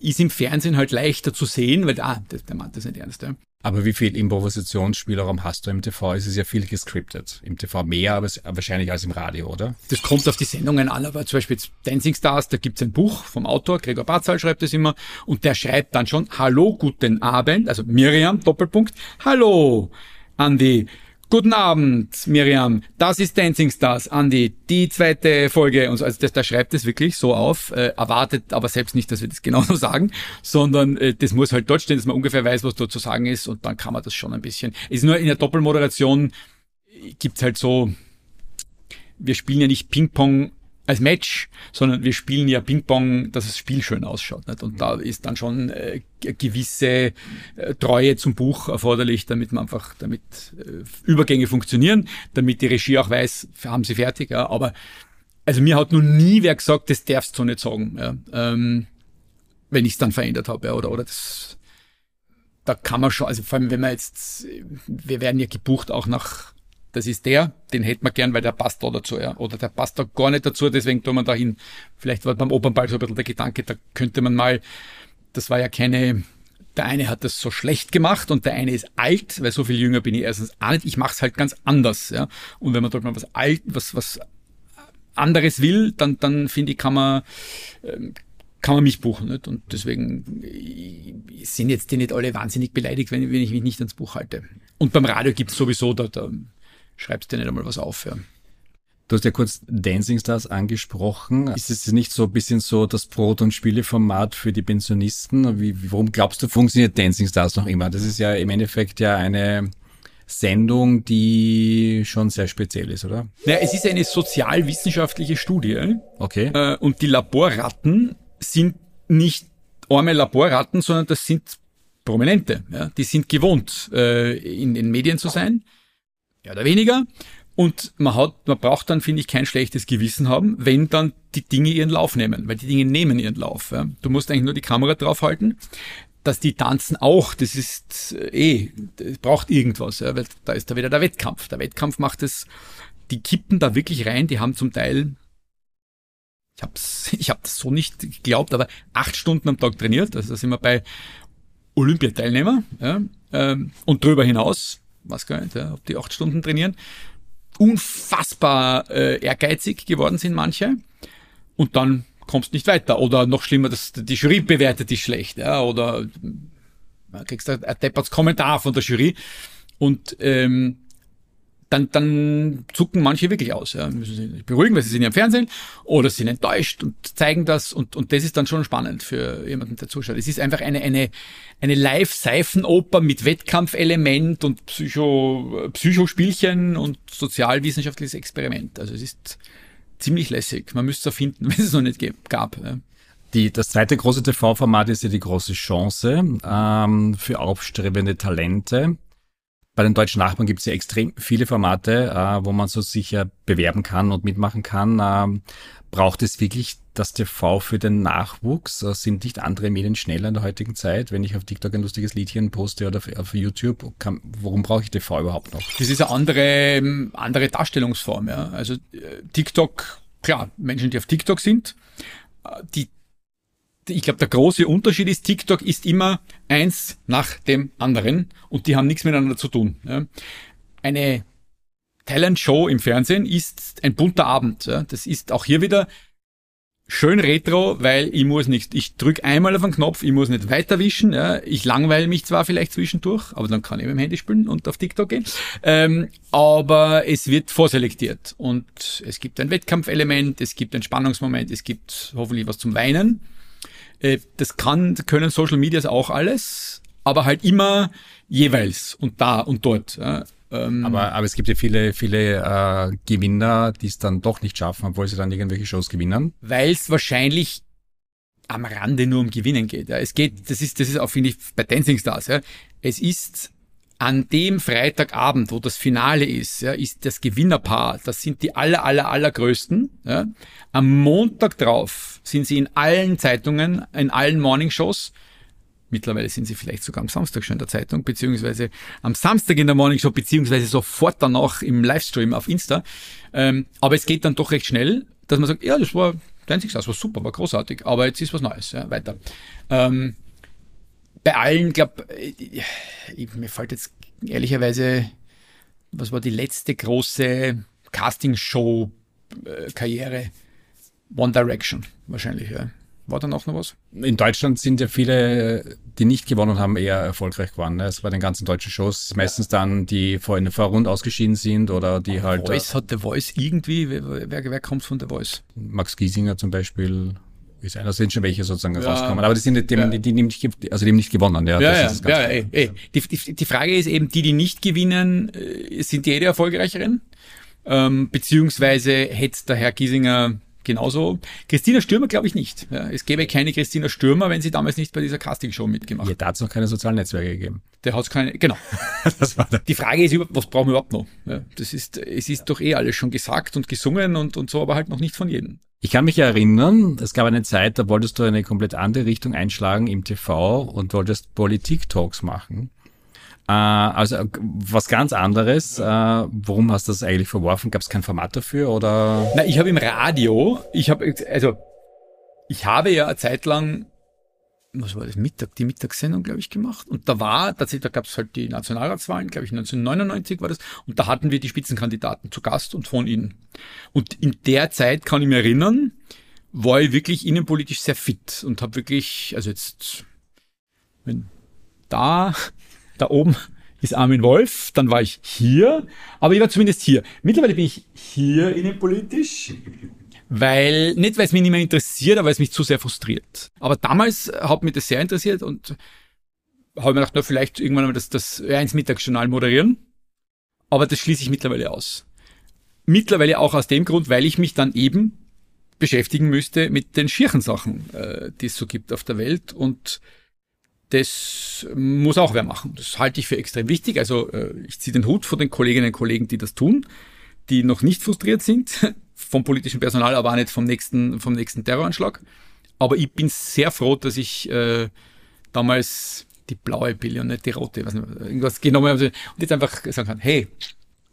ist im Fernsehen halt leichter zu sehen, weil, ah, der, der meint das nicht ernst. Ja. Aber wie viel Improvisationsspielraum hast du im TV? Es ist ja viel gescriptet. Im TV mehr, aber wahrscheinlich als im Radio, oder? Das kommt auf die Sendungen an, aber zum Beispiel Dancing Stars, da gibt's ein Buch vom Autor, Gregor Barzal schreibt es immer, und der schreibt dann schon, hallo, guten Abend, also Miriam, Doppelpunkt, hallo, Andi, Guten Abend, Miriam. Das ist Dancing Stars, Andy. Die zweite Folge. Und so. Also das, da schreibt es wirklich so auf, äh, erwartet aber selbst nicht, dass wir das genau so sagen, sondern äh, das muss halt dort stehen, dass man ungefähr weiß, was dort zu sagen ist und dann kann man das schon ein bisschen. ist nur in der Doppelmoderation gibt's halt so, wir spielen ja nicht Ping-Pong als Match, sondern wir spielen ja Ping-Pong, dass das Spiel schön ausschaut. Nicht? Und da ist dann schon äh, gewisse äh, Treue zum Buch erforderlich, damit man einfach, damit äh, Übergänge funktionieren, damit die Regie auch weiß, haben sie fertig. Ja? Aber also mir hat noch nie wer gesagt, das darfst du nicht sagen, ja? ähm, wenn ich es dann verändert habe. Ja? Oder, oder das, da kann man schon, also vor allem wenn man jetzt, wir werden ja gebucht auch nach das ist der, den hätte man gern, weil der passt da dazu, ja. Oder der passt da gar nicht dazu, deswegen tun wir da hin. Vielleicht war beim Opernball so ein bisschen der Gedanke, da könnte man mal, das war ja keine, der eine hat das so schlecht gemacht und der eine ist alt, weil so viel jünger bin ich erstens auch nicht. Ich mache es halt ganz anders, ja. Und wenn man dort mal was alt, was, was anderes will, dann, dann finde ich, kann man, ähm, kann man mich buchen. Nicht? Und deswegen sind jetzt die nicht alle wahnsinnig beleidigt, wenn, wenn ich mich nicht ans Buch halte. Und beim Radio gibt es sowieso, da, da schreibst dir nicht einmal was auf. Ja. Du hast ja kurz Dancing Stars angesprochen. Ist es nicht so ein bisschen so das Brot- und Spieleformat für die Pensionisten? Wie, warum glaubst du, funktioniert Dancing Stars noch immer? Das ist ja im Endeffekt ja eine Sendung, die schon sehr speziell ist, oder? Ja, es ist eine sozialwissenschaftliche Studie. Okay. Äh, und die Laborratten sind nicht arme Laborratten, sondern das sind Prominente. Ja? Die sind gewohnt, äh, in den Medien zu sein ja oder weniger. Und man hat, man braucht dann, finde ich, kein schlechtes Gewissen haben, wenn dann die Dinge ihren Lauf nehmen, weil die Dinge nehmen ihren Lauf. Ja. Du musst eigentlich nur die Kamera draufhalten, dass die tanzen auch, das ist äh, eh, das braucht irgendwas, ja, weil da ist da wieder der Wettkampf. Der Wettkampf macht es, die kippen da wirklich rein, die haben zum Teil, ich hab's, ich hab das so nicht geglaubt, aber acht Stunden am Tag trainiert, also da sind wir bei Olympiateilnehmer, ja, ähm, und drüber hinaus was gar nicht, ja, ob die acht Stunden trainieren, unfassbar äh, ehrgeizig geworden sind manche. Und dann kommst nicht weiter. Oder noch schlimmer, dass die Jury bewertet dich schlecht, ja, oder kriegst ein depperts Kommentar von der Jury. Und ähm, dann, dann zucken manche wirklich aus. Ja. Müssen sich beruhigen, weil sie sind ja im Fernsehen oder sind enttäuscht und zeigen das und, und das ist dann schon spannend für jemanden, der zuschaut. Es ist einfach eine, eine, eine Live-Seifenoper mit Wettkampfelement und Psycho, Psychospielchen und sozialwissenschaftliches Experiment. Also es ist ziemlich lässig. Man müsste es erfinden, wenn es noch nicht gab. Ja. Die, das zweite große TV-Format ist ja die große Chance ähm, für aufstrebende Talente bei den deutschen Nachbarn gibt es ja extrem viele Formate, äh, wo man so sicher bewerben kann und mitmachen kann. Ähm, braucht es wirklich das TV für den Nachwuchs? Äh, sind nicht andere Medien schneller in der heutigen Zeit? Wenn ich auf TikTok ein lustiges Liedchen poste oder auf, auf YouTube, kann, warum brauche ich TV überhaupt noch? Das ist eine andere, andere Darstellungsform. Ja. Also äh, TikTok, klar, Menschen, die auf TikTok sind, äh, die ich glaube, der große Unterschied ist, TikTok ist immer eins nach dem anderen und die haben nichts miteinander zu tun. Ja. Eine Talent-Show im Fernsehen ist ein bunter Abend. Ja. Das ist auch hier wieder schön retro, weil ich muss nicht, ich drück einmal auf den Knopf, ich muss nicht weiterwischen, ja. ich langweile mich zwar vielleicht zwischendurch, aber dann kann ich mit dem Handy spielen und auf TikTok gehen, ähm, aber es wird vorselektiert und es gibt ein Wettkampfelement, es gibt ein Spannungsmoment, es gibt hoffentlich was zum Weinen. Äh, das kann, können Social Medias auch alles, aber halt immer jeweils und da und dort. Ja. Ähm, aber, aber es gibt ja viele, viele äh, Gewinner, die es dann doch nicht schaffen, obwohl sie dann irgendwelche Shows gewinnen. Weil es wahrscheinlich am Rande nur um Gewinnen geht. Ja. Es geht, das ist, das ist auch, finde ich, bei Dancing Stars, ja. Es ist an dem Freitagabend, wo das Finale ist, ja, ist das Gewinnerpaar, das sind die aller, aller, allergrößten. Ja. Am Montag drauf sind sie in allen Zeitungen, in allen Morningshows Mittlerweile sind sie vielleicht sogar am Samstag schon in der Zeitung, beziehungsweise am Samstag in der Morning Show, beziehungsweise sofort danach im Livestream auf Insta. Ähm, aber es geht dann doch recht schnell, dass man sagt, ja, das war Dancing das war super, war großartig, aber jetzt ist was Neues, ja, weiter. Ähm, bei allen, glaube ich, mir fällt jetzt ehrlicherweise, was war die letzte große Casting-Show-Karriere? One Direction, wahrscheinlich, ja. War dann auch noch was? In Deutschland sind ja viele, die nicht gewonnen haben, eher erfolgreich geworden. Ne? Es war den ganzen deutschen Shows meistens dann, die vor in der Vorrunde ausgeschieden sind oder die Aber halt. Voice hat der Voice irgendwie, wer, wer, wer kommt von der Voice? Max Giesinger zum Beispiel ist einer, sind schon welche sozusagen ja, rausgekommen. Aber die sind nicht, die, ja. die, die, nicht, also die haben nicht gewonnen. Ja, ja, ja, ja ey, ey. Die, die, die Frage ist eben, die, die nicht gewinnen, äh, sind die eh die erfolgreicheren? Ähm, beziehungsweise hätte der Herr Giesinger genauso. Christina Stürmer glaube ich nicht. Ja, es gäbe keine Christina Stürmer, wenn sie damals nicht bei dieser Castingshow mitgemacht hätte. Ja, da hat es noch keine sozialen Netzwerke gegeben. Der hat es keine, genau. das war Die Frage ist, was brauchen wir überhaupt noch? Ja, das ist, es ist doch eh alles schon gesagt und gesungen und, und so, aber halt noch nicht von jedem. Ich kann mich erinnern, es gab eine Zeit, da wolltest du eine komplett andere Richtung einschlagen im TV und wolltest Politik-Talks machen. Äh, also was ganz anderes. Äh, warum hast du das eigentlich verworfen? Gab es kein Format dafür oder? Na, ich habe im Radio, ich habe also ich habe ja eine Zeit lang was war das, Mittag, die Mittagssendung, glaube ich, gemacht. Und da war, tatsächlich, da gab es halt die Nationalratswahlen, glaube ich, 1999 war das. Und da hatten wir die Spitzenkandidaten zu Gast und von ihnen. Und in der Zeit kann ich mich erinnern, war ich wirklich innenpolitisch sehr fit und habe wirklich, also jetzt, wenn da da oben ist Armin Wolf, dann war ich hier, aber ich war zumindest hier. Mittlerweile bin ich hier innenpolitisch, weil, nicht weil es mich nicht mehr interessiert, aber weil es mich zu sehr frustriert. Aber damals hat mich das sehr interessiert und habe mir gedacht, na, vielleicht irgendwann mal das, das Ö1 Mittagsjournal moderieren. Aber das schließe ich mittlerweile aus. Mittlerweile auch aus dem Grund, weil ich mich dann eben beschäftigen müsste mit den schierchen Sachen, äh, die es so gibt auf der Welt und das muss auch wer machen. Das halte ich für extrem wichtig. Also äh, ich ziehe den Hut vor den Kolleginnen und Kollegen, die das tun, die noch nicht frustriert sind vom politischen Personal, aber auch nicht vom nächsten, vom nächsten Terroranschlag. Aber ich bin sehr froh, dass ich äh, damals die blaue Pille und nicht die rote, was irgendwas genommen habe und jetzt einfach sagen kann, hey,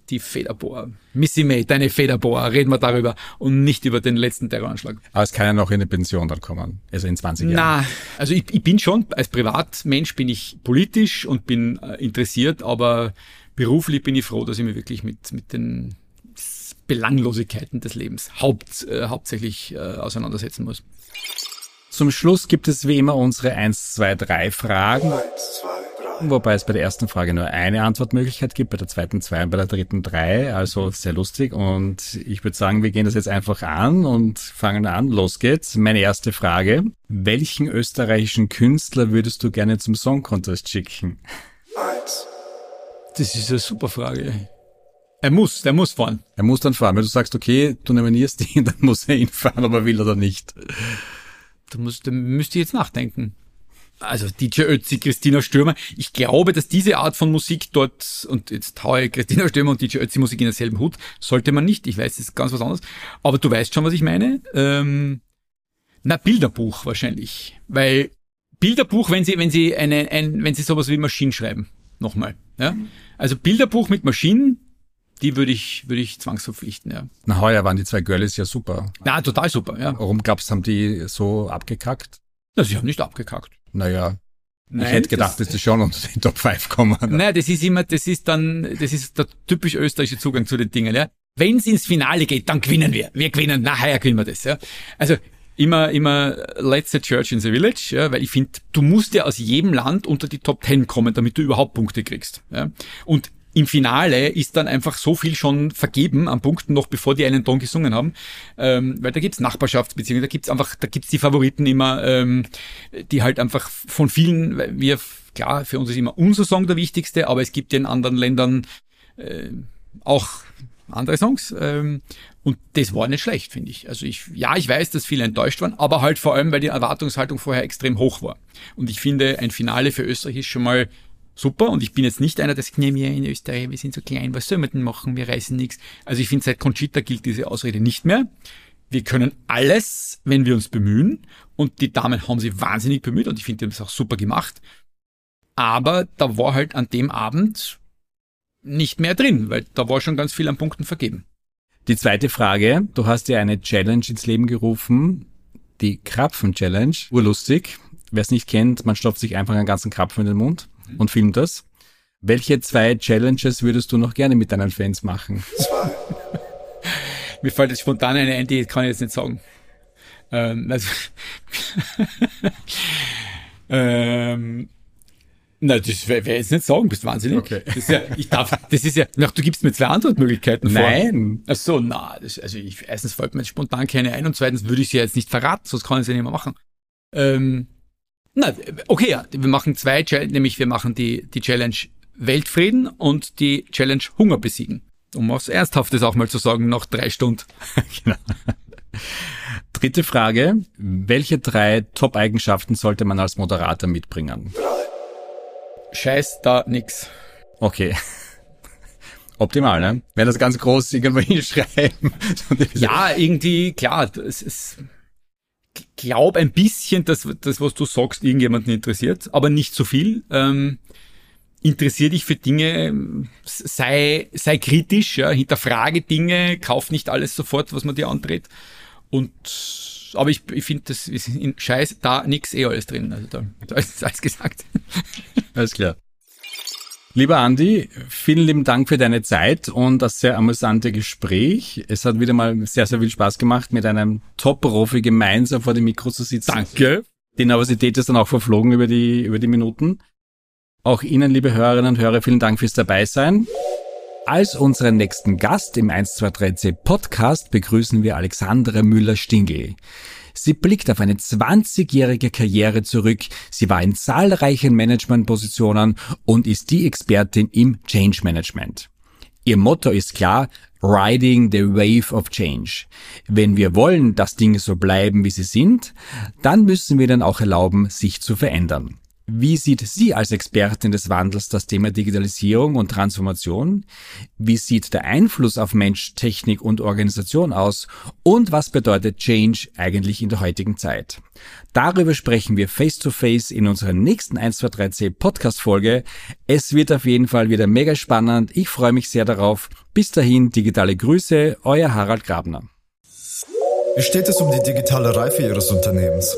die Federbohr. Missy May, deine Federbohr, reden wir darüber und nicht über den letzten Terroranschlag. Aber es kann ja noch in die Pension dann kommen, also in 20 Jahren. Na, also ich, ich bin schon, als Privatmensch bin ich politisch und bin äh, interessiert, aber beruflich bin ich froh, dass ich mich wirklich mit, mit den Belanglosigkeiten des Lebens haupt, äh, hauptsächlich äh, auseinandersetzen muss. Zum Schluss gibt es wie immer unsere 1, 2, 3 Fragen. 1, 2, wobei es bei der ersten Frage nur eine Antwortmöglichkeit gibt, bei der zweiten zwei und bei der dritten drei, also sehr lustig. Und ich würde sagen, wir gehen das jetzt einfach an und fangen an. Los geht's. Meine erste Frage. Welchen österreichischen Künstler würdest du gerne zum Song Contest schicken? Eins. Das ist eine super Frage. Er muss, der muss fahren. Er muss dann fahren. Wenn du sagst, okay, du nominierst ihn, dann muss er ihn fahren, ob er will oder nicht. Du musst, da müsst ihr jetzt nachdenken also DJ Ötzi, Christina Stürmer. Ich glaube, dass diese Art von Musik dort, und jetzt haue ich Christina Stürmer und DJ Ötzi Musik in derselben Hut, sollte man nicht. Ich weiß, das ist ganz was anderes. Aber du weißt schon, was ich meine. Ähm, na, Bilderbuch wahrscheinlich. Weil Bilderbuch, wenn sie, wenn sie eine, ein, wenn sie sowas wie Maschinen schreiben. Nochmal. Ja? Also Bilderbuch mit Maschinen, die würde ich, würde ich zwangsverpflichten, ja. Na, heuer waren die zwei Girls ja super. Na, total super, ja. Warum glaubst du, haben die so abgekackt? Na, sie haben nicht abgekackt. Naja, Nein, ich hätte gedacht, das, dass die schon unter den Top 5 kommen. Nein, das ist immer, das ist dann, das ist der typisch österreichische Zugang zu den Dingen, ja. Wenn es ins Finale geht, dann gewinnen wir. Wir gewinnen, nachher gewinnen wir das, ja. Also, immer, immer let's the church in the village, ja, weil ich finde, du musst ja aus jedem Land unter die Top Ten kommen, damit du überhaupt Punkte kriegst. Ja. Und im Finale ist dann einfach so viel schon vergeben an Punkten, noch bevor die einen Ton gesungen haben. Ähm, weil da gibt's Nachbarschaftsbeziehungen, da gibt's einfach, da gibt's die Favoriten immer, ähm, die halt einfach von vielen, wir, klar, für uns ist immer unser Song der wichtigste, aber es gibt in anderen Ländern äh, auch andere Songs. Ähm, und das war nicht schlecht, finde ich. Also ich, ja, ich weiß, dass viele enttäuscht waren, aber halt vor allem, weil die Erwartungshaltung vorher extrem hoch war. Und ich finde, ein Finale für Österreich ist schon mal super. Und ich bin jetzt nicht einer, der sagt, nee, wir in Österreich, wir sind so klein, was sollen wir denn machen? Wir reißen nichts. Also ich finde, seit Conchita gilt diese Ausrede nicht mehr. Wir können alles, wenn wir uns bemühen. Und die Damen haben sich wahnsinnig bemüht und ich finde, die haben es auch super gemacht. Aber da war halt an dem Abend nicht mehr drin, weil da war schon ganz viel an Punkten vergeben. Die zweite Frage, du hast ja eine Challenge ins Leben gerufen, die Krapfen-Challenge. Urlustig. Wer es nicht kennt, man stopft sich einfach einen ganzen Krapfen in den Mund und filmt das. Welche zwei Challenges würdest du noch gerne mit deinen Fans machen? Mir fällt jetzt spontan eine ein, die kann ich jetzt nicht sagen. Ähm, also ähm, na, das werde ich jetzt nicht sagen, bist wahnsinnig. Okay. Das ist ja, ich darf, das ist ja, ach, du gibst mir zwei Antwortmöglichkeiten vor. Nein. Ach so, na, das, also ich, erstens fällt mir spontan keine ein und zweitens würde ich sie jetzt nicht verraten, sonst kann ich sie nicht mehr machen. Ähm, na, okay, ja, wir machen zwei, nämlich wir machen die, die Challenge Weltfrieden und die Challenge Hunger besiegen. Um was Ernsthaftes auch mal zu sagen, nach drei Stunden. genau. Dritte Frage. Welche drei Top-Eigenschaften sollte man als Moderator mitbringen? Scheiß da nix. Okay. Optimal, ne? Wenn das ganz groß irgendwo hinschreiben. ja, irgendwie, klar, es ist, glaub ein bisschen, dass das, was du sagst, irgendjemanden interessiert, aber nicht so viel. Ähm, interessier dich für Dinge, sei, sei kritisch, ja, hinterfrage Dinge, kauf nicht alles sofort, was man dir andreht. Und aber ich, ich finde, das ist in Scheiß da nix eh alles drin. Also da, da ist alles gesagt. Alles klar. Lieber Andi, vielen lieben Dank für deine Zeit und das sehr amüsante Gespräch. Es hat wieder mal sehr, sehr viel Spaß gemacht, mit einem Top-Profi gemeinsam vor dem Mikro zu sitzen. Danke. Die Nervosität ist dann auch verflogen über die, über die Minuten. Auch Ihnen, liebe Hörerinnen und Hörer, vielen Dank fürs Dabeisein. Als unseren nächsten Gast im 123C Podcast begrüßen wir Alexandra Müller-Stingel. Sie blickt auf eine 20-jährige Karriere zurück. Sie war in zahlreichen Managementpositionen und ist die Expertin im Change Management. Ihr Motto ist klar, Riding the Wave of Change. Wenn wir wollen, dass Dinge so bleiben, wie sie sind, dann müssen wir dann auch erlauben, sich zu verändern. Wie sieht sie als Expertin des Wandels das Thema Digitalisierung und Transformation? Wie sieht der Einfluss auf Mensch, Technik und Organisation aus? Und was bedeutet Change eigentlich in der heutigen Zeit? Darüber sprechen wir face to face in unserer nächsten 123C Podcast Folge. Es wird auf jeden Fall wieder mega spannend. Ich freue mich sehr darauf. Bis dahin digitale Grüße, euer Harald Grabner. Wie steht es um die digitale Reife Ihres Unternehmens?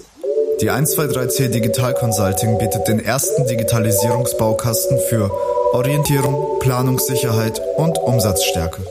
Die 123C Digital Consulting bietet den ersten Digitalisierungsbaukasten für Orientierung, Planungssicherheit und Umsatzstärke.